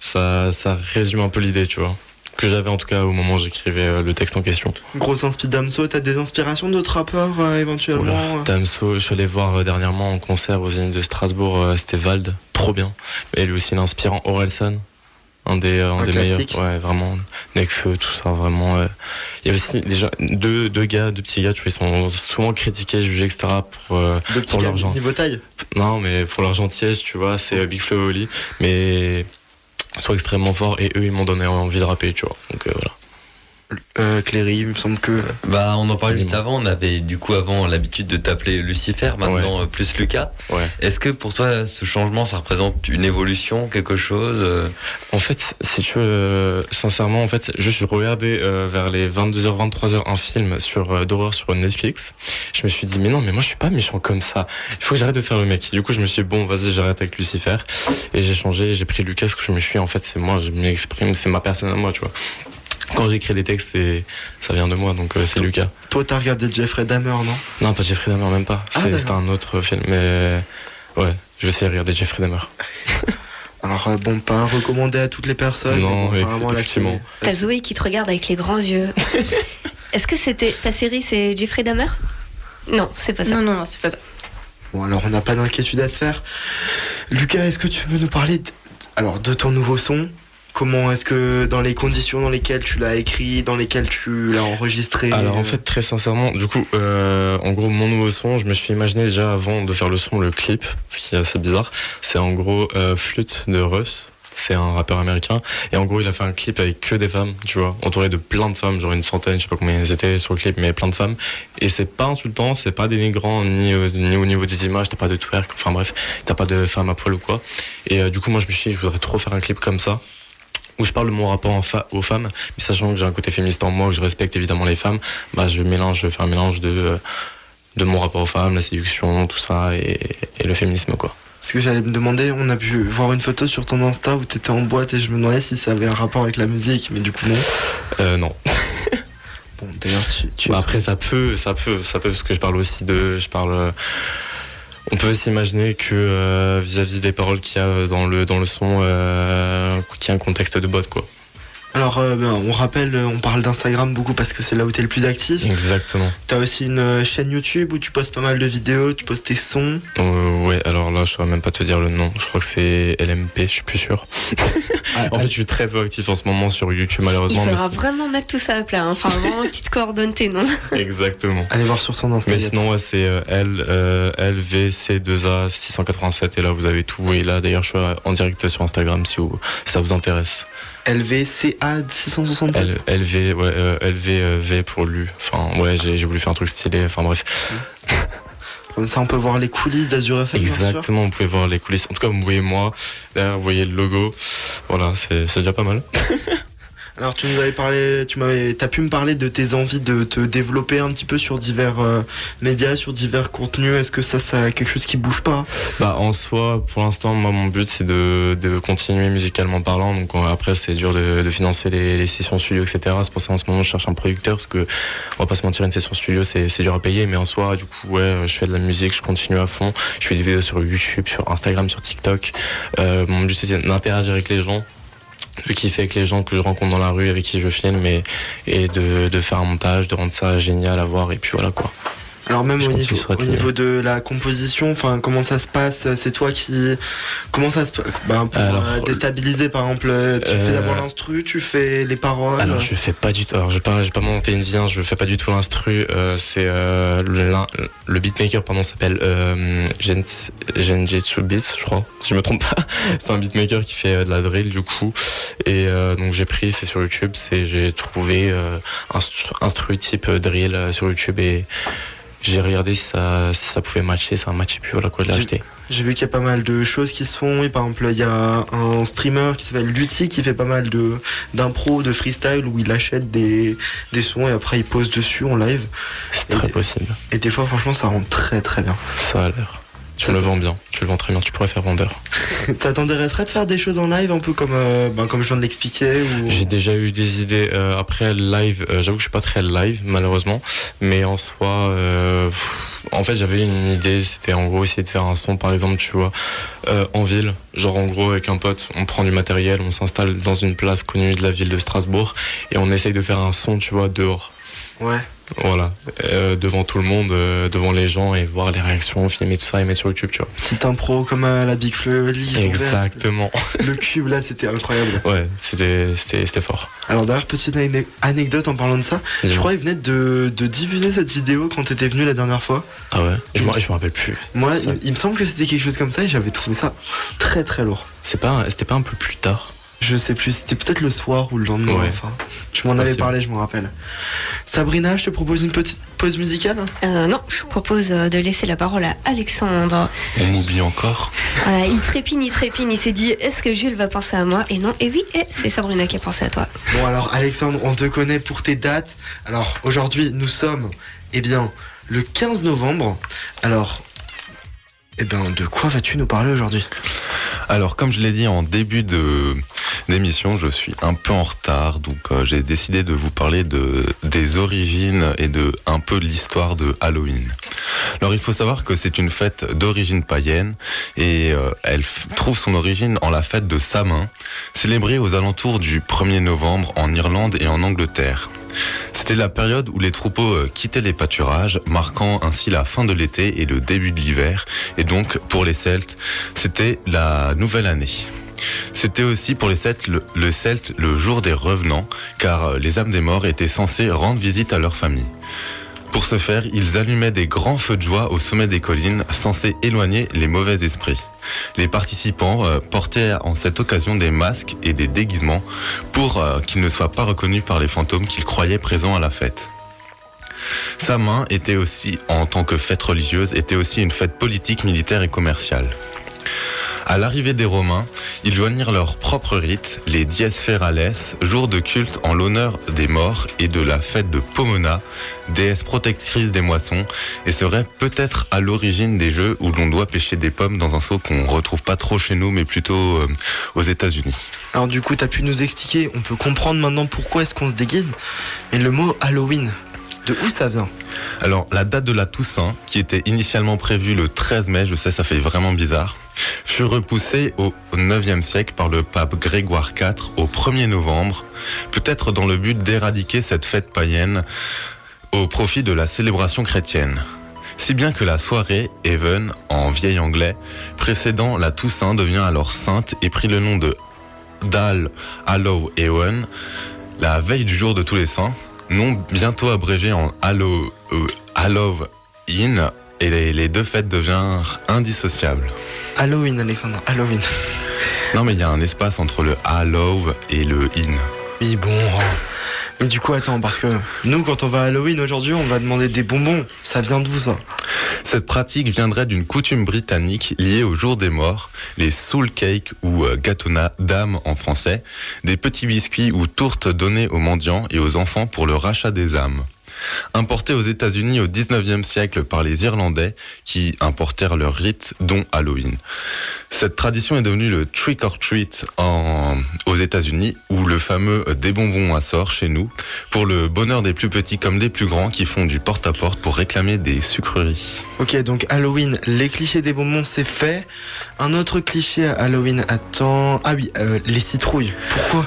ça, ça résume un peu l'idée, tu vois. Que j'avais en tout cas au moment où j'écrivais euh, le texte en question. Grosse inspi Damso, t'as des inspirations d'autres rappeurs euh, éventuellement Oula, Damso, je suis allé voir dernièrement en concert aux Zénith de Strasbourg, c'était Vald, trop bien. Et lui aussi l'inspirant Orelsan, un des, euh, un Un des meilleurs. Ouais, vraiment. Nekfeu, tout ça, vraiment. euh. Il y avait aussi déjà deux, deux gars, deux petits gars, tu vois, ils sont souvent critiqués, jugés, etc. pour, euh, Deux petits pour gars, leur niveau taille Non, mais pour leur gentillesse, tu vois, c'est euh, Big Flo et Oli. Mais ils sont extrêmement forts et eux, ils m'ont donné envie de rapper, tu vois. Donc euh, voilà. Euh, Cléry, il me semble que. Bah, on en parlait juste avant. On avait du coup avant l'habitude de t'appeler Lucifer, maintenant euh, plus Lucas. Ouais. Est-ce que pour toi, ce changement, ça représente une évolution, quelque chose euh, En fait, si tu veux, euh, sincèrement, en fait, je suis regardé euh, vers les 22h, 23h un film sur euh, d'horreur sur Netflix. Je me suis dit, mais non, mais moi je suis pas méchant comme ça. Il faut que j'arrête de faire le mec. Du coup, je me suis dit, bon, vas-y, j'arrête avec Lucifer. Et j'ai changé, j'ai pris Lucas, que je me suis, en fait, c'est moi, je m'exprime, c'est ma personne à moi, tu vois. Quand j'écris des textes, c'est, ça vient de moi, donc euh, c'est Lucas. Toi, t'as regardé Jeffrey Dahmer, non? Non, pas Jeffrey Dahmer, même pas. Ah. C'était un autre film, mais ouais, je vais essayer de regarder Jeffrey Dahmer. Alors, euh, bon, pas recommandé à toutes les personnes. Non, effectivement. T'as Zoé qui te regarde avec les grands yeux. Est-ce que c'était ta série, c'est Jeffrey Dahmer? Non, c'est pas ça. Non, non, non, c'est pas ça. Bon, alors, on n'a pas d'inquiétude à se faire. Lucas, est-ce que tu veux nous parler de, alors, de ton nouveau son? Comment est-ce que, dans les conditions dans lesquelles tu l'as écrit, dans lesquelles tu l'as enregistré Alors en euh, fait très sincèrement, du coup, euh, en gros mon nouveau son, je me suis imaginé déjà avant de faire le son le clip, ce qui est assez bizarre. C'est en gros euh, flûte de Russ. C'est un rappeur américain et en gros il a fait un clip avec que des femmes, tu vois, entouré de plein de femmes, genre une centaine, je sais pas combien ils étaient sur le clip, mais plein de femmes. Et c'est pas insultant, c'est pas dénigrant ni, au- ni au niveau des images, t'as pas de twerk, enfin bref, t'as pas de femmes à poil ou quoi. Et euh, du coup moi je me suis dit je voudrais trop faire un clip comme ça où je parle de mon rapport en fa- aux femmes, mais sachant que j'ai un côté féministe en moi, que je respecte évidemment les femmes, bah je mélange, je fais un mélange de, euh, de mon rapport aux femmes, la séduction, tout ça, et, et le féminisme quoi. Parce que j'allais me demander, on a pu voir une photo sur ton Insta où t'étais en boîte et je me demandais si ça avait un rapport avec la musique, mais du coup non. Euh, non. Bon, d'ailleurs, tu, tu Bah, après ça peut, ça peut, ça peut, parce que je parle aussi de, je parle. Euh, on peut s'imaginer que euh, vis-à-vis des paroles qu'il y a dans le dans le son, euh, qu'il y a un contexte de bot quoi. Alors, euh, ben, on rappelle, euh, on parle d'Instagram beaucoup parce que c'est là où t'es le plus actif. Exactement. T'as aussi une euh, chaîne YouTube où tu postes pas mal de vidéos, tu postes tes sons. Euh, ouais, alors là, je saurais même pas te dire le nom. Je crois que c'est LMP, je suis plus sûr. en fait, je suis très peu actif en ce moment sur YouTube, Il malheureusement. mais faudra vraiment mettre tout ça à plat. hein. Enfin, vraiment, tu te coordonnes tes noms. Exactement. Allez voir sur son Insta. Mais il sinon, ouais, c'est euh, L, euh, LVC2A 687. Et là, vous avez tout. Et là, d'ailleurs, je suis en direct sur Instagram si, vous- si ça vous intéresse. LVCA 667. L, LV, ouais, euh, LVV pour lui. Enfin, ouais, j'ai voulu faire un truc stylé. Enfin, bref. Comme ça, on peut voir les coulisses d'Azur FM. Exactement, vous pouvez voir les coulisses. En tout cas, vous voyez moi. Derrière, vous voyez le logo. Voilà, c'est déjà pas mal. Alors tu nous avais parlé, tu m'avais, t'as pu me parler de tes envies de te développer un petit peu sur divers euh, médias, sur divers contenus. Est-ce que ça, ça quelque chose qui bouge pas? Bah en soi, pour l'instant, moi mon but c'est de, continuer musicalement parlant. Donc après c'est dur de, financer les, les sessions studio, etc. C'est pour ça en ce moment je cherche un producteur parce que on va pas se mentir, une session studio c'est c'est dur à payer. Mais en soi, du coup ouais, je fais de la musique, je continue à fond. Je fais des vidéos sur YouTube, sur Instagram, sur TikTok. Euh, mon but c'est d'interagir avec les gens de kiffer avec les gens que je rencontre dans la rue, avec qui je filme, et, et de, de faire un montage, de rendre ça génial à voir, et puis voilà quoi. Alors même au niveau, au de la composition, enfin comment ça se passe C'est toi qui comment ça se passe bah, pour Alors, euh, déstabiliser par exemple, euh, tu fais euh, d'abord l'instru, tu fais les paroles. Alors je fais pas du tout. Alors je vais pas, pas monter une vie. hein, je fais pas du tout l'instru. euh, c'est euh, le, beatmaker pardon s'appelle euh, Gen- Genjitsu Beats, je crois. Si je me trompe pas, c'est un beatmaker qui fait euh, de la drill du coup. Et euh, donc j'ai pris, c'est sur YouTube, c'est j'ai trouvé euh, instru, instru type euh, drill euh, sur YouTube et j'ai regardé si ça, si ça pouvait matcher, ça a matché puis voilà quoi, je l'ai J'ai- acheté. J'ai vu qu'il y a pas mal de choses qui se font. Et par exemple, il y a un streamer qui s'appelle Lutti qui fait pas mal de d'impro, de freestyle où il achète des, des sons et après il pose dessus en live. C'est très possible. Et des fois, franchement, ça rend très très bien. Ça a l'air. Tu le vends bien, tu le vends très bien, tu pourrais faire vendeur. ça t'intéresserait de faire des choses en live un peu comme, euh, ben, comme je viens de l'expliquer ou... J'ai déjà eu des idées euh, après live. euh, J'avoue que je suis pas très live malheureusement, mais en soi, euh, pff, en fait j'avais une idée. C'était en gros essayer de faire un son, par exemple, tu vois, en ville. Genre en gros avec un pote, on prend du matériel, on s'installe dans une place connue de la ville de Strasbourg et on essaye de faire un son, tu vois, dehors. Ouais. Voilà, euh, devant tout le monde, euh, devant les gens et voir les réactions, filmer tout ça et mettre sur YouTube, tu vois. Petite impro comme à la Big fait Exactement. Le cube là, c'était incroyable. Ouais, c'était c'était c'était fort. Alors d'ailleurs, petite ane- anecdote en parlant de ça, je crois qu'ils venaient de, de diffuser cette vidéo quand t'étais venu la dernière fois. Ah ouais? Je me je me rappelle plus. Moi, Ça- il, il me semble que c'était quelque chose comme ça et j'avais trouvé ça très très lourd. C'est pas c'était pas un peu plus tard? Je sais plus, c'était peut-être le soir ou le lendemain. Ouais. Enfin, tu m'en avais parlé, je me rappelle. Sabrina, je te propose une petite pause musicale. Euh, non, je vous propose euh, de laisser la parole à Alexandre. On m'oublie encore. Voilà, il trépigne, il trépigne, il s'est dit est-ce que Jules va penser à moi? Et non, et oui, et c'est Sabrina qui a pensé à toi. Bon alors Alexandre, on te connaît pour tes dates. Alors aujourd'hui, nous sommes, eh bien, le 15 novembre. Alors, eh bien, de quoi vas-tu nous parler aujourd'hui? Alors, comme je l'ai dit en début de d'émission, je suis un peu en retard, donc euh, j'ai décidé de vous parler de des origines et de un peu de l'histoire de Halloween. Alors, il faut savoir que c'est une fête d'origine païenne et euh, elle trouve son origine en la fête de Samin, célébrée aux alentours du 1er novembre en Irlande et en Angleterre. C'était la période où les troupeaux euh, quittaient les pâturages, marquant ainsi la fin de l'été et le début de l'hiver. Et donc, pour les Celtes, c'était la nouvelle année. C'était aussi pour les Celtes le, le jour des revenants, car euh, les âmes des morts étaient censées rendre visite à leur famille. Pour ce faire, ils allumaient des grands feux de joie au sommet des collines, censés éloigner les mauvais esprits. Les participants euh, portaient en cette occasion des masques et des déguisements pour euh, qu'ils ne soient pas reconnus par les fantômes qu'ils croyaient présents à la fête. Sa main était aussi, en tant que fête religieuse, était aussi une fête politique, militaire et commerciale. À l'arrivée des Romains, ils joignirent leur propre rite, les Dies Ferales, jour de culte en l'honneur des morts et de la fête de Pomona, déesse protectrice des moissons, et serait peut-être à l'origine des jeux où l'on doit pêcher des pommes dans un seau qu'on retrouve pas trop chez nous, mais plutôt euh, aux États-Unis. Alors du coup, t'as pu nous expliquer, on peut comprendre maintenant pourquoi est-ce qu'on se déguise. Mais le mot Halloween, où ça vient? Alors, la date de la Toussaint, qui était initialement prévue le 13 mai, je sais, ça fait vraiment bizarre, fut repoussée au 9e siècle par le pape Grégoire IV au 1er novembre, peut-être dans le but d'éradiquer cette fête païenne au profit de la célébration chrétienne. Si bien que la soirée, Even, en vieil anglais, précédant la Toussaint devient alors sainte et prit le nom de Dal Hallow Ewen, la veille du jour de tous les saints, nom bientôt abrégé en euh, Halloween, et les, les deux fêtes devinrent indissociables. Halloween, Alexandre, Halloween. Non mais il y a un espace entre le Hallow et le In. Oui, bon. Mais du coup, attends, parce que nous, quand on va à Halloween aujourd'hui, on va demander des bonbons. Ça vient d'où ça? Cette pratique viendrait d'une coutume britannique liée au jour des morts, les soul cakes ou euh, na- d'âme en français, des petits biscuits ou tourtes donnés aux mendiants et aux enfants pour le rachat des âmes. Importés aux États-Unis au 19e siècle par les Irlandais qui importèrent leur rite dont Halloween. Cette tradition est devenue le trick or treat aux États-Unis ou le fameux des bonbons à sort chez nous pour le bonheur des plus petits comme des plus grands qui font du porte-à-porte pour réclamer des sucreries. Ok, donc Halloween, les clichés des bonbons, c'est fait. Un autre cliché à Halloween, attends. Ah oui, euh, les citrouilles. Pourquoi?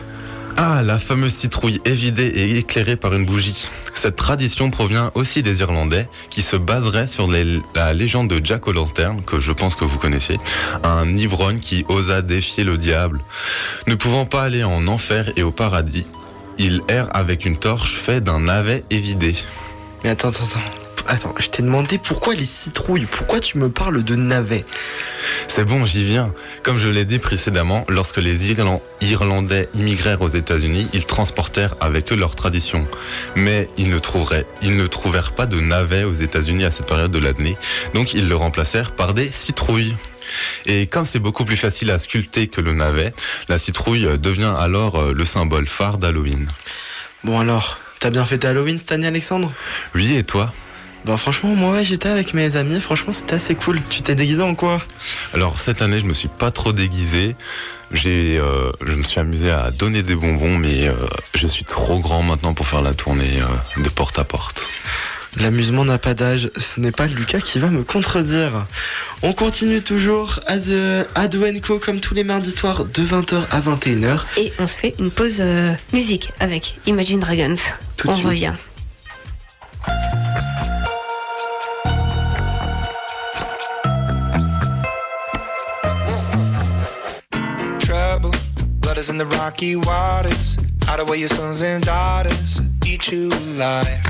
Ah, la fameuse citrouille évidée et éclairée par une bougie. Cette tradition provient aussi des Irlandais, qui se baserait sur la légende de Jack O'Lantern, que je pense que vous connaissez, un ivrogne qui osa défier le diable. Ne pouvant pas aller en enfer et au paradis, il erre avec une torche faite d'un navet évidé. Mais attends, attends, attends. Attends, je t'ai demandé pourquoi les citrouilles Pourquoi tu me parles de navets C'est bon, j'y viens. Comme je l'ai dit précédemment, lorsque les Irlan- Irlandais immigrèrent aux États-Unis, ils transportèrent avec eux leur tradition. Mais ils ne, trouveraient, ils ne trouvèrent pas de navets aux États-Unis à cette période de l'année, donc ils le remplacèrent par des citrouilles. Et comme c'est beaucoup plus facile à sculpter que le navet, la citrouille devient alors euh, le symbole phare d'Halloween. Bon alors, t'as bien fêté Halloween cette année, Alexandre? Oui, et toi? Bah franchement, moi ouais, j'étais avec mes amis, franchement c'était assez cool. Tu t'es déguisé en quoi? Alors cette année, je me suis pas trop déguisé. J'ai, euh, je me suis amusé à donner des bonbons, mais euh, je suis trop grand maintenant pour faire la tournée euh, de porte à porte. L'amusement n'a pas d'âge, ce n'est pas Lucas qui va me contredire. On continue toujours à The Ado Co comme tous les mardis soirs de 20h à 21h. Et on se fait une pause euh, musique avec Imagine Dragons. Tout de on suite. revient. Blood in the rocky waters. Hide away your sons and daughters. Eat you alive.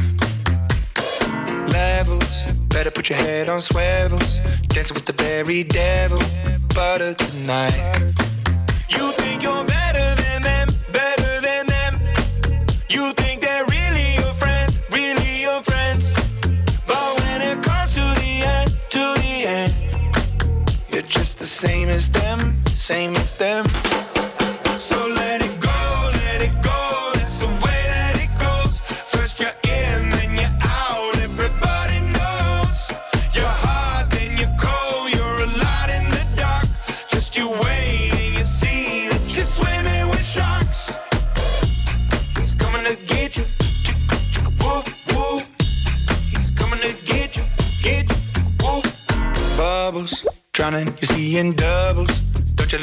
Levels. Better put your head on swivels. Dancing with the berry devil. Butter tonight. You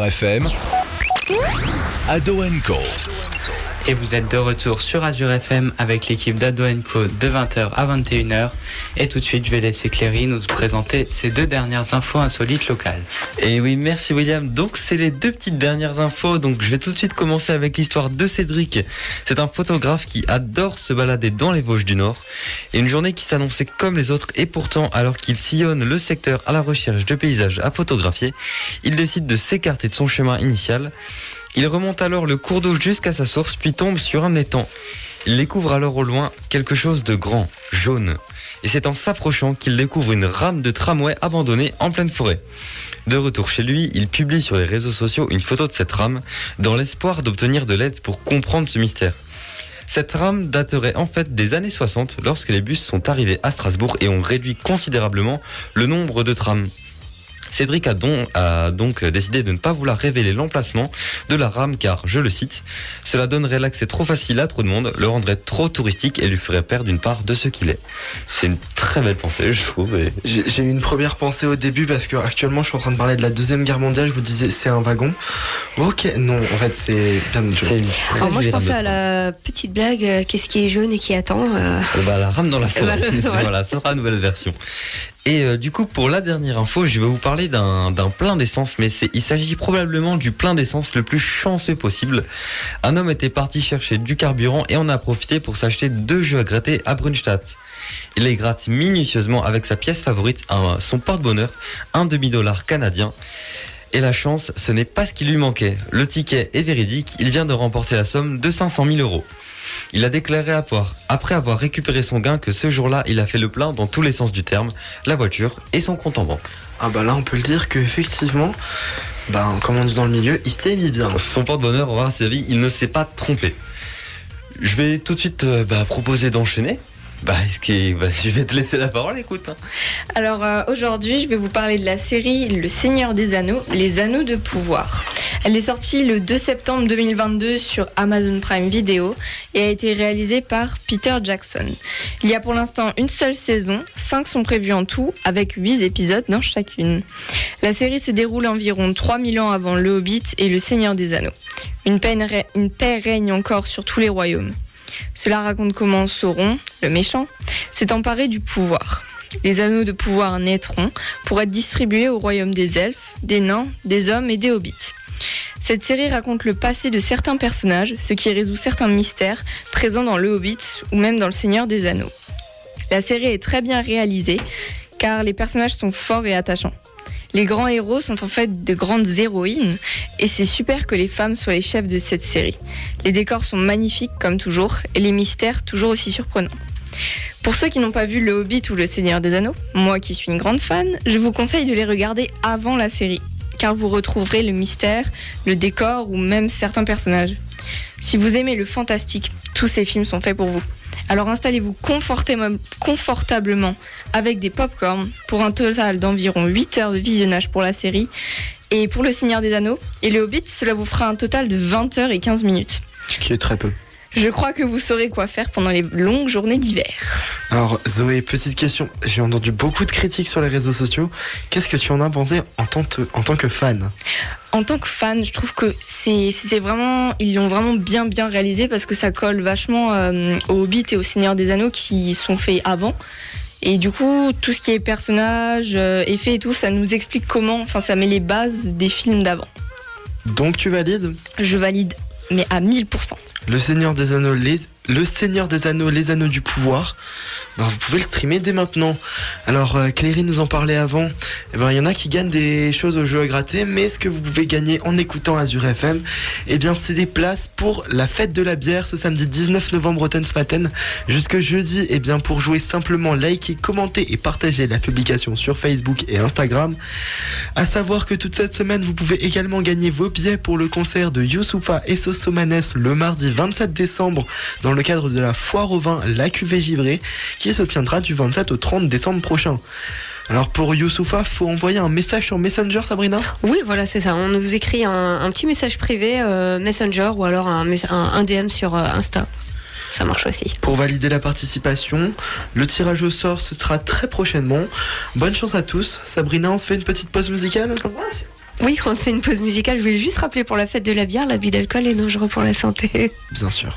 FM. Ado Co. Et vous êtes de retour sur Azure FM avec l'équipe d'Ado Co de 20h à 21h. Et tout de suite, je vais laisser Cléry nous présenter ces deux dernières infos insolites locales. Et oui, merci William. Donc, c'est les deux petites dernières infos. Donc, je vais tout de suite commencer avec l'histoire de Cédric. C'est un photographe qui adore se balader dans les Vosges du Nord. Et une journée qui s'annonçait comme les autres. Et pourtant, alors qu'il sillonne le secteur à la recherche de paysages à photographier, il décide de s'écarter de son chemin initial. Il remonte alors le cours d'eau jusqu'à sa source, puis tombe sur un étang. Il découvre alors au loin quelque chose de grand, jaune. Et c'est en s'approchant qu'il découvre une rame de tramway abandonnée en pleine forêt. De retour chez lui, il publie sur les réseaux sociaux une photo de cette rame, dans l'espoir d'obtenir de l'aide pour comprendre ce mystère. Cette rame daterait en fait des années 60, lorsque les bus sont arrivés à Strasbourg et ont réduit considérablement le nombre de trams. Cédric a, donc décidé de ne pas vouloir révéler l'emplacement de la rame car, je le cite, cela donnerait l'accès trop facile à trop de monde, le rendrait trop touristique et lui ferait perdre une part de ce qu'il est. C'est une très belle pensée, je trouve. J'ai eu une première pensée au début parce que actuellement je suis en train de parler de la deuxième guerre mondiale. Je vous disais c'est un wagon. Ok, non, en fait c'est bien autre chose. Alors moi je pensais à la petite blague euh, qu'est-ce qui est jaune et qui attend euh bah, La rame dans la forêt. voilà, ce sera la nouvelle version. Et euh, du coup, pour la dernière info, je vais vous parler d'un plein d'essence, mais il s'agit probablement du plein d'essence le plus chanceux possible. Un homme était parti chercher du carburant et en a profité pour s'acheter deux jeux à gratter à Brunstadt. Il les gratte minutieusement avec sa pièce favorite, son porte-bonheur, un demi-dollar canadien. Et la chance, ce n'est pas ce qui lui manquait. Le ticket est véridique, il vient de remporter la somme de 500 000 euros. Il a déclaré après avoir récupéré son gain, que ce jour-là, il a fait le plein dans tous les sens du terme, la voiture et son compte en banque. Ah bah là, on peut le dire qu'effectivement, bah, comme on dit dans le milieu, il s'est mis bien. Son porte-bonheur aura servi, il ne s'est pas trompé. Je vais tout de suite euh, bah, proposer d'enchaîner bah, est bah, je vais te laisser la parole, écoute. Hein. Alors euh, aujourd'hui, je vais vous parler de la série Le Seigneur des Anneaux, les Anneaux de pouvoir. Elle est sortie le 2 septembre 2022 sur Amazon Prime Video et a été réalisée par Peter Jackson. Il y a pour l'instant une seule saison, 5 sont prévus en tout, avec 8 épisodes dans chacune. La série se déroule environ 3000 ans avant Le Hobbit et Le Seigneur des Anneaux. Une une paix règne encore sur tous les royaumes. Cela raconte comment Sauron, le méchant, s'est emparé du pouvoir. Les anneaux de pouvoir naîtront pour être distribués au royaume des elfes, des nains, des hommes et des hobbits. Cette série raconte le passé de certains personnages, ce qui résout certains mystères présents dans Le Hobbit ou même dans Le Seigneur des Anneaux. La série est très bien réalisée car les personnages sont forts et attachants. Les grands héros sont en fait de grandes héroïnes et c'est super que les femmes soient les chefs de cette série. Les décors sont magnifiques comme toujours et les mystères toujours aussi surprenants. Pour ceux qui n'ont pas vu Le Hobbit ou Le Seigneur des Anneaux, moi qui suis une grande fan, je vous conseille de les regarder avant la série, car vous retrouverez le mystère, le décor ou même certains personnages. Si vous aimez le fantastique, tous ces films sont faits pour vous. Alors installez-vous confortablement avec des pop-corn pour un total d'environ 8 heures de visionnage pour la série. Et pour Le Seigneur des Anneaux et Le Hobbit, cela vous fera un total de 20 heures et 15 minutes. Ce qui est très peu. Je crois que vous saurez quoi faire pendant les longues journées d'hiver. Alors Zoé, petite question. J'ai entendu beaucoup de critiques sur les réseaux sociaux. Qu'est-ce que tu en as pensé en tant, en tant que fan? En tant que fan, je trouve que c'était vraiment, ils l'ont vraiment bien bien réalisé parce que ça colle vachement euh, au Hobbit et au Seigneur des Anneaux qui sont faits avant. Et du coup, tout ce qui est personnage, euh, effets et tout, ça nous explique comment, enfin ça met les bases des films d'avant. Donc tu valides? Je valide, mais à 1000%. Le Seigneur des Anneaux, les le Seigneur des Anneaux, les Anneaux du Pouvoir, ben, vous pouvez le streamer dès maintenant. Alors, euh, Cléry nous en parlait avant. Eh ben, il y en a qui gagnent des choses au jeu à gratter, mais ce que vous pouvez gagner en écoutant Azure FM, eh bien, c'est des places pour la fête de la bière ce samedi 19 novembre au Tensmaten jusque jeudi. Eh bien, pour jouer simplement, liker, commenter et partager la publication sur Facebook et Instagram. À savoir que toute cette semaine, vous pouvez également gagner vos billets pour le concert de Youssoufa et Sosomanes le mardi 27 décembre dans dans le cadre de la foire au vin La Cuvée Givrée qui se tiendra du 27 au 30 décembre prochain. Alors pour Youssoufa, faut envoyer un message sur Messenger, Sabrina? Oui, voilà, c'est ça. On nous écrit un, petit message privé euh, Messenger ou alors un, un, DM sur euh, Insta. Ça marche aussi. Pour valider la participation, le tirage au sort ce sera très prochainement. Bonne chance à tous. Sabrina, on se fait une petite pause musicale? Oui, on se fait une pause musicale. Je voulais juste rappeler pour la fête de la bière, l'abus d'alcool est dangereux pour la santé. Bien sûr.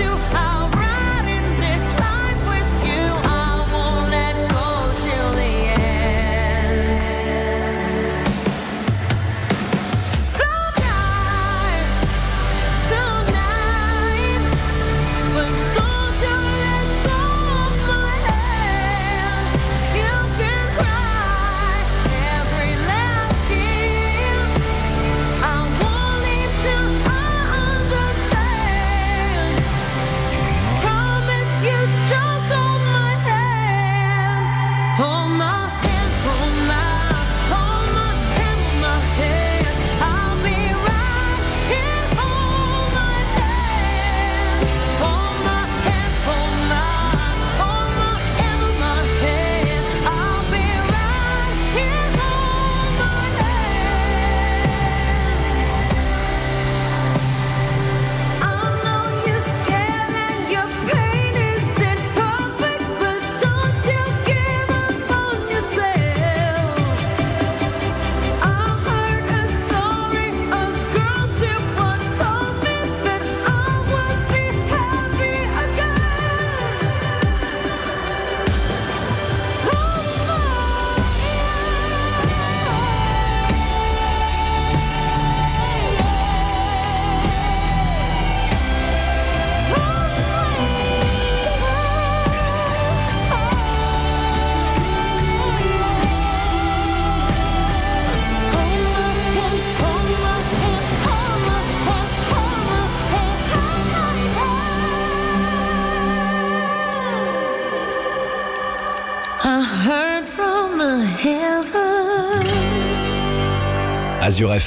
to our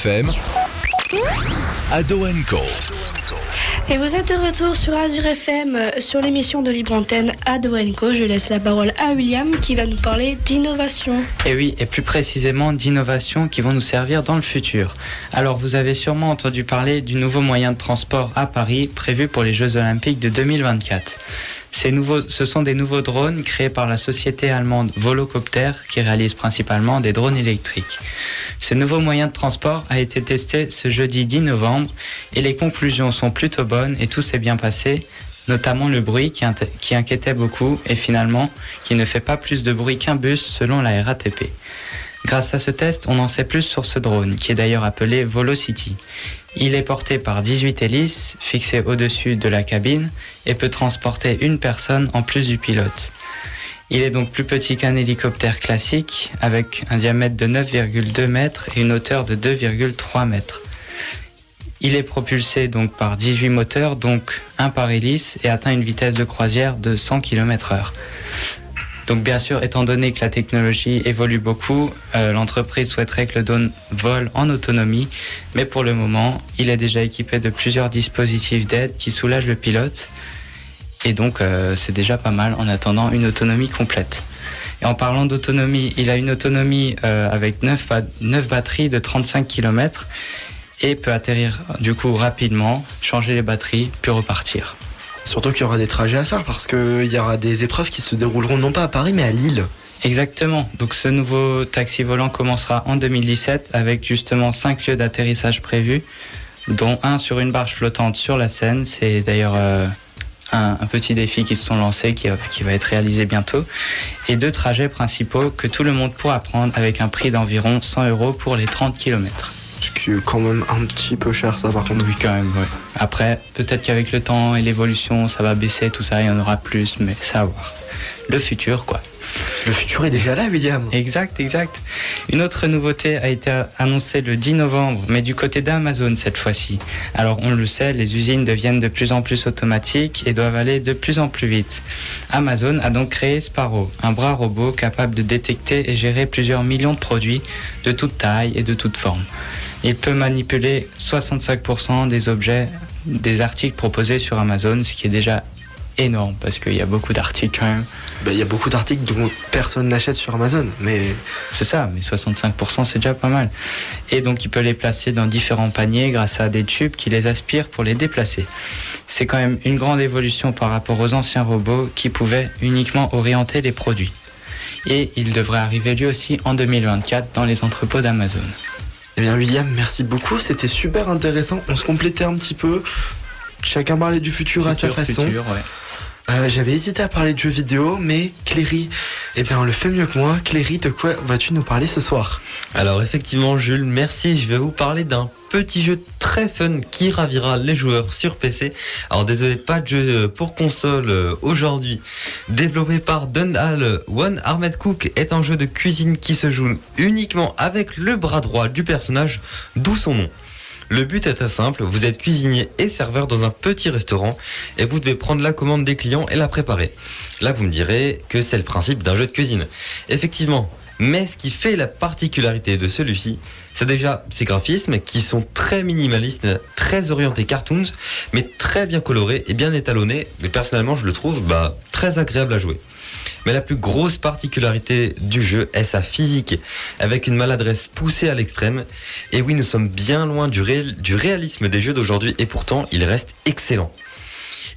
FM, Ado Co. Et vous êtes de retour sur Azure FM, euh, sur l'émission de Libre Antenne Ado Co. Je laisse la parole à William qui va nous parler d'innovation. Et oui, et plus précisément d'innovations qui vont nous servir dans le futur. Alors, vous avez sûrement entendu parler du nouveau moyen de transport à Paris prévu pour les Jeux Olympiques de 2024. Ces nouveaux, ce sont des nouveaux drones créés par la société allemande Volocopter qui réalise principalement des drones électriques. Ce nouveau moyen de transport a été testé ce jeudi 10 novembre et les conclusions sont plutôt bonnes et tout s'est bien passé, notamment le bruit qui, qui inquiétait beaucoup et finalement qui ne fait pas plus de bruit qu'un bus selon la RATP. Grâce à ce test, on en sait plus sur ce drone, qui est d'ailleurs appelé Volocity. Il est porté par 18 hélices, fixées au-dessus de la cabine, et peut transporter une personne en plus du pilote. Il est donc plus petit qu'un hélicoptère classique, avec un diamètre de 9,2 mètres et une hauteur de 2,3 mètres. Il est propulsé donc par 18 moteurs, donc un par hélice, et atteint une vitesse de croisière de 100 km/h. Donc bien sûr, étant donné que la technologie évolue beaucoup, euh, l'entreprise souhaiterait que le drone vole en autonomie, mais pour le moment, il est déjà équipé de plusieurs dispositifs d'aide qui soulagent le pilote, et donc euh, c'est déjà pas mal en attendant une autonomie complète. Et en parlant d'autonomie, il a une autonomie euh, avec 9, ba- 9 batteries de 35 km et peut atterrir du coup rapidement, changer les batteries, puis repartir. Surtout qu'il y aura des trajets à faire parce qu'il y aura des épreuves qui se dérouleront non pas à Paris mais à Lille. Exactement. Donc ce nouveau taxi volant commencera en 2017 avec justement 5 lieux d'atterrissage prévus, dont un sur une barge flottante sur la Seine. C'est d'ailleurs euh, un, petit défi qui se sont lancés qui, va- qui va être réalisé bientôt. Et deux trajets principaux que tout le monde pourra prendre avec un prix d'environ 100 euros pour les 30 km. Ce qui est quand même un petit peu cher ça par contre. Oui, quand même, ouais. Après, peut-être qu'avec le temps et l'évolution, ça va baisser, tout ça, il y en aura plus, mais ça à voir. Le futur, quoi. Le futur est déjà là, William. Exact, exact. Une autre nouveauté a été annoncée le 10 novembre, mais du côté d'Amazon cette fois-ci. Alors, on le sait, les usines deviennent de plus en plus automatiques et doivent aller de plus en plus vite. Amazon a donc créé Sparrow, un bras robot capable de détecter et gérer plusieurs millions de produits de toute taille et de toute forme. Il peut manipuler 65% des objets, des articles proposés sur Amazon, ce qui est déjà énorme parce qu'il y a beaucoup d'articles quand même. Bah, Il y a beaucoup d'articles dont personne n'achète sur Amazon, mais C'est ça, mais 65% c'est déjà pas mal. Et donc il peut les placer dans différents paniers grâce à des tubes qui les aspirent pour les déplacer. C'est quand même une grande évolution par rapport aux anciens robots qui pouvaient uniquement orienter les produits. Et il devrait arriver lui aussi en 2024 dans les entrepôts d'Amazon. Eh bien William, merci beaucoup, c'était super intéressant. On se complétait un petit peu. Chacun parlait du futur, à sa façon. futur, ouais. Euh, J'avais hésité à parler de jeux vidéo, mais Cléry, eh bien, on le fait mieux que moi. Cléry, de quoi vas-tu nous parler ce soir? Alors effectivement Jules, merci. Je vais vous parler d'un petit jeu très fun qui ravira les joueurs sur PC. Alors désolé, pas de jeu euh, pour console euh, aujourd'hui. Développé par Dundal, One Armed Cook est un jeu de cuisine qui se joue uniquement avec le bras droit du personnage, d'où son nom. Le but est très simple, vous êtes cuisinier et serveur dans un petit restaurant et vous devez prendre la commande des clients et la préparer. Là vous me direz que c'est le principe d'un jeu de cuisine. Effectivement, mais ce qui fait la particularité de celui-ci, c'est déjà ses graphismes qui sont très minimalistes, très orientés cartoons, mais très bien colorés et bien étalonnés. Et personnellement, je le trouve bah, très agréable à jouer. Mais la plus grosse particularité du jeu est sa physique, avec une maladresse poussée à l'extrême. Et oui, nous sommes bien loin du, réalisme des jeux d'aujourd'hui, et pourtant, il reste excellent.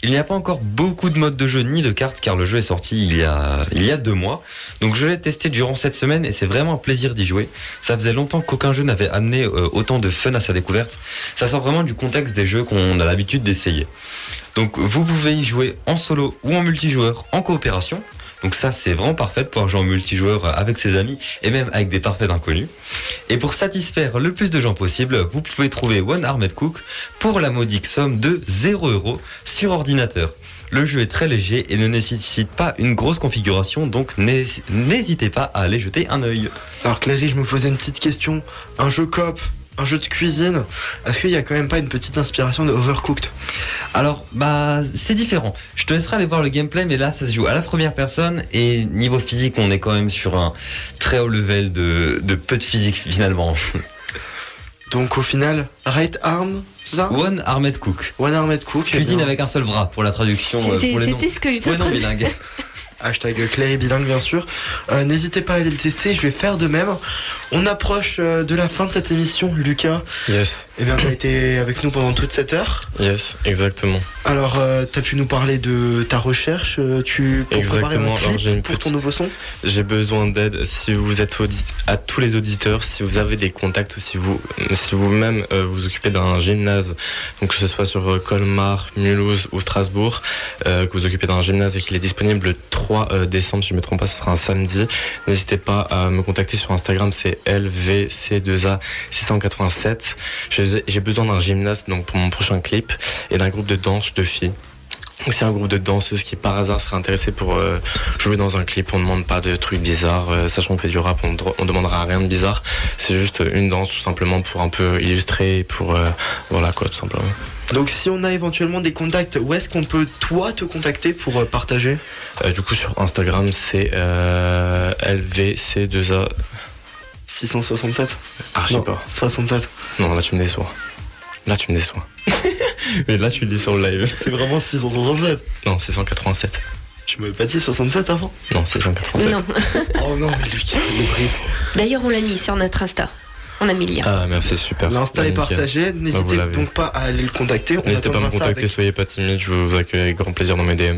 Il n'y a pas encore beaucoup de modes de jeu ni de cartes car le jeu est sorti il y a, il y a deux mois. Donc je l'ai testé durant cette semaine et c'est vraiment un plaisir d'y jouer. Ça faisait longtemps qu'aucun jeu n'avait amené euh, autant de fun à sa découverte. Ça sort vraiment du contexte des jeux qu'on a l'habitude d'essayer. Donc vous pouvez y jouer en solo ou en multijoueur en coopération. Donc ça c'est vraiment parfait de pouvoir jouer en multijoueur avec ses amis et même avec des parfaits inconnus. Et pour satisfaire le plus de gens possible, vous pouvez trouver One Armed Cook pour la modique somme de 0 euros sur ordinateur. Le jeu est très léger et ne nécessite pas une grosse configuration, donc n'hé- n'hésitez pas à aller jeter un œil. Alors Cléry, je me posais une petite question. Un jeu coop, un jeu de cuisine, est-ce qu'il y a quand même pas une petite inspiration de Overcooked? Alors, bah, c'est différent. Je te laisserai aller voir le gameplay, mais là, ça se joue à la première personne et niveau physique, on est quand même sur un très haut level de, de peu de physique finalement. Donc au final, Right Arm, c'est ça? One Armed Cook. One Armed Cook. eh Cuisine avec un seul bras pour la traduction. Euh, c'est- pour les noms. C'était ce que j'étais en train de. Hashtag Cléry bilingue bien sûr. Euh, N'hésitez pas à aller le tester, je vais faire de même. On approche euh, de la fin de cette émission, Lucas. Yes, Eh bien, t'as été avec nous pendant toute cette heure. yes, exactement. Alors, euh, t'as pu nous parler de ta recherche, euh, tu pour préparer Exactement. Alors, clip j'ai une pour ton nouveau son? J'ai besoin d'aide. Si vous êtes audit à tous les auditeurs, si vous avez des contacts si vous, si vous-même vous occupez d'un gymnase, donc que ce soit sur Colmar, Mulhouse ou Strasbourg, que vous occupez d'un gymnase et qu'il est disponible le 3 euh, décembre, si je me trompe pas, ce sera un samedi. N'hésitez pas à me contacter sur Instagram, c'est LVC2A 687. J'ai besoin d'un gymnase donc pour mon prochain clip et d'un groupe de danse de filles. C'est un groupe de danseuses qui par hasard serait intéressé pour euh, jouer dans un clip. On ne demande pas de trucs bizarres, euh, sachant que c'est du rap, on ne demandera rien de bizarre. C'est juste une danse tout simplement pour un peu illustrer, pour euh, voilà quoi tout simplement. Donc si on a éventuellement des contacts, où est-ce qu'on peut toi te contacter pour partager? Du coup sur Instagram c'est euh, LVC2A. 667 Ah je sais pas. 67. Non là tu me déçois. Là tu me déçois. Mais là tu le dis sur le live. C'est vraiment 667. Non c'est 187. Tu m'avais pas dit 67 avant? Non c'est 187. Non. Oh non, mais Lucas, le brief. D'ailleurs, on l'a mis sur notre Insta. On a mis le lien. Ah merci super. L'insta est Nickel. partagé, vous n'hésitez donc pas à aller le contacter. On N'hésitez pas à me contacter, avec, soyez pas timide, je vous accueille avec grand plaisir dans mes DM.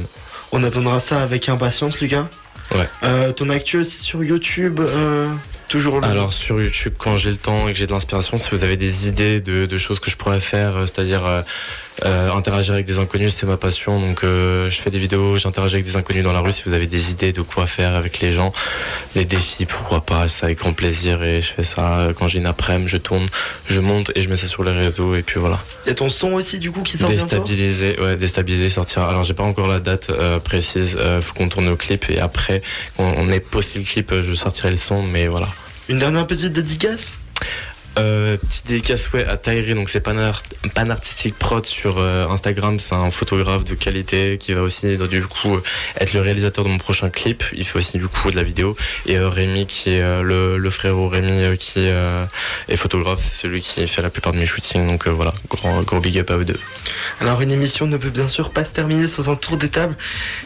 on attendra ça avec impatience, Lucas. Ouais. Euh, ton actu aussi sur YouTube, euh, Alors sur YouTube, quand j'ai le temps et que j'ai de l'inspiration, si vous avez des idées de, de choses que je pourrais faire, euh, c'est-à-dire euh, interagir avec des inconnus, c'est ma passion. Donc euh, je fais des vidéos, j'interagis avec des inconnus dans la rue. Si vous avez des idées de quoi faire avec les gens, des défis, pourquoi pas, c'est avec grand plaisir et je fais ça euh, quand j'ai une après-midi, je tourne, je monte et je mets ça sur les réseaux et puis voilà. Il y a ton son aussi du coup qui sort bientôt? Déstabiliser, ouais, déstabiliser, sortira. Alors j'ai pas encore la date euh, précise, faut qu'on tourne le clip et après, quand on ait posté le clip, je sortirai le son, mais voilà. Une dernière petite dédicace? Euh, petite dédicace ouais, à Tyri, donc c'est Pan, Art- Pan Artistic Prod sur euh, Instagram, c'est un photographe de qualité qui va aussi donc, du coup euh, être le réalisateur de mon prochain clip. Il fait aussi du coup de la vidéo et euh, Rémi qui est euh, le, le frérot Rémi euh, qui euh, est photographe, c'est celui qui fait la plupart de mes shootings. Donc euh, voilà, grand big up à eux deux. Alors une émission ne peut bien sûr pas se terminer sans un tour des tables.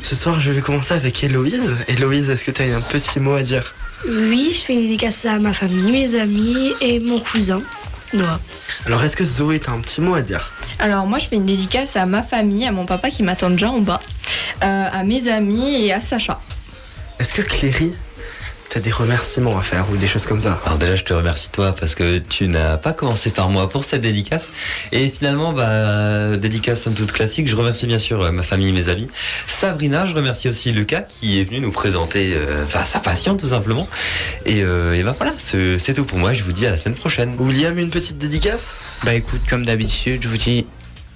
Ce soir je vais commencer avec Héloïse. Héloïse, est-ce que tu as un petit mot à dire? Oui, je fais une dédicace à ma famille, mes amis et mon cousin, Noah. Alors est-ce que Zoé, t'as un petit mot à dire? Alors moi je fais une dédicace à ma famille, à mon papa qui m'attend déjà en bas, euh, à mes amis et à Sacha. Est-ce que Cléry, t'as des remerciements à faire ou des choses comme ça? Alors déjà, je te remercie toi parce que tu n'as pas commencé par moi pour cette dédicace. Et finalement, bah, dédicace somme toute classique. Je remercie bien sûr euh, ma famille, mes amis. Sabrina, je remercie aussi Lucas qui est venu nous présenter euh, enfin, sa passion tout simplement. Et, euh, et bah voilà, c'est c'est tout pour moi. Je vous dis à la semaine prochaine. William, une petite dédicace? Bah écoute, comme d'habitude, je vous dis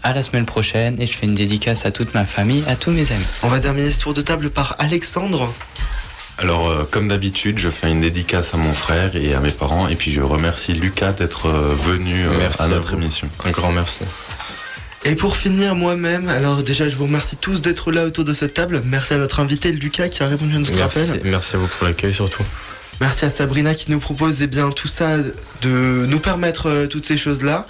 à la semaine prochaine et je fais une dédicace à toute ma famille, à tous mes amis. On va terminer ce tour de table par Alexandre. Alors, euh, comme d'habitude, je fais une dédicace à mon frère et à mes parents. Et puis, je remercie Lucas d'être euh, venu euh, Merci à notre émission. Un grand merci. Et pour finir, moi-même, alors déjà, je vous remercie tous d'être là autour de cette table. Merci à notre invité Lucas qui a répondu à notre Merci, appel. merci à vous pour l'accueil surtout. Merci à Sabrina qui nous propose eh bien, tout ça, de nous permettre euh, toutes ces choses-là.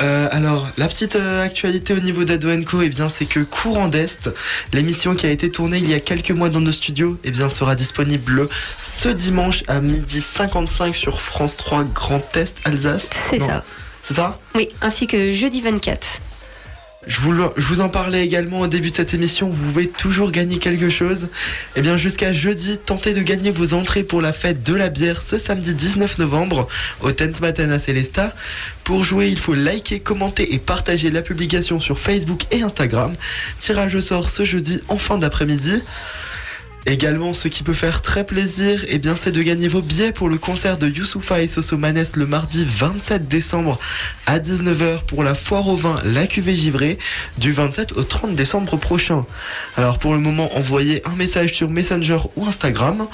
Euh, alors, la petite euh, actualité au niveau d'Ado Co, eh bien, c'est que Courant d'Est, l'émission qui a été tournée il y a quelques mois dans nos studios, eh bien, sera disponible ce dimanche à midi 55 sur France 3 Grand Est Alsace. C'est ça. C'est ça? Oui, ainsi que jeudi 24. Je vous, en parlais également au début de cette émission, vous pouvez toujours gagner quelque chose. Eh bien jusqu'à jeudi, tentez de gagner vos entrées pour la fête de la bière ce samedi 19 novembre au Tensmaten à Célesta. Pour jouer, il faut liker, commenter et partager la publication sur Facebook et Instagram. Tirage au sort ce jeudi en fin d'après-midi. Également, ce qui peut faire très plaisir, eh bien, c'est de gagner vos billets pour le concert de Youssoufa et Sosomanes le mardi 27 décembre à 19h pour la foire au vin La Cuvée Givrée du 27 au 30 décembre prochain. Alors, pour le moment, envoyez un message sur Messenger ou Instagram.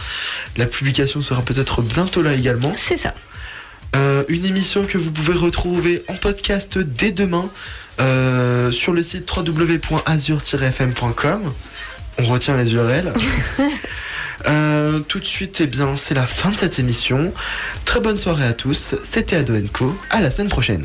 La publication sera peut-être bientôt là également. C'est ça. Euh, une émission que vous pouvez retrouver en podcast dès demain euh, sur le site www.azur-fm.com. On retient les URL. Euh, tout de suite, eh bien, c'est la fin de cette émission. Très bonne soirée à tous. C'était Ado Co. À la semaine prochaine.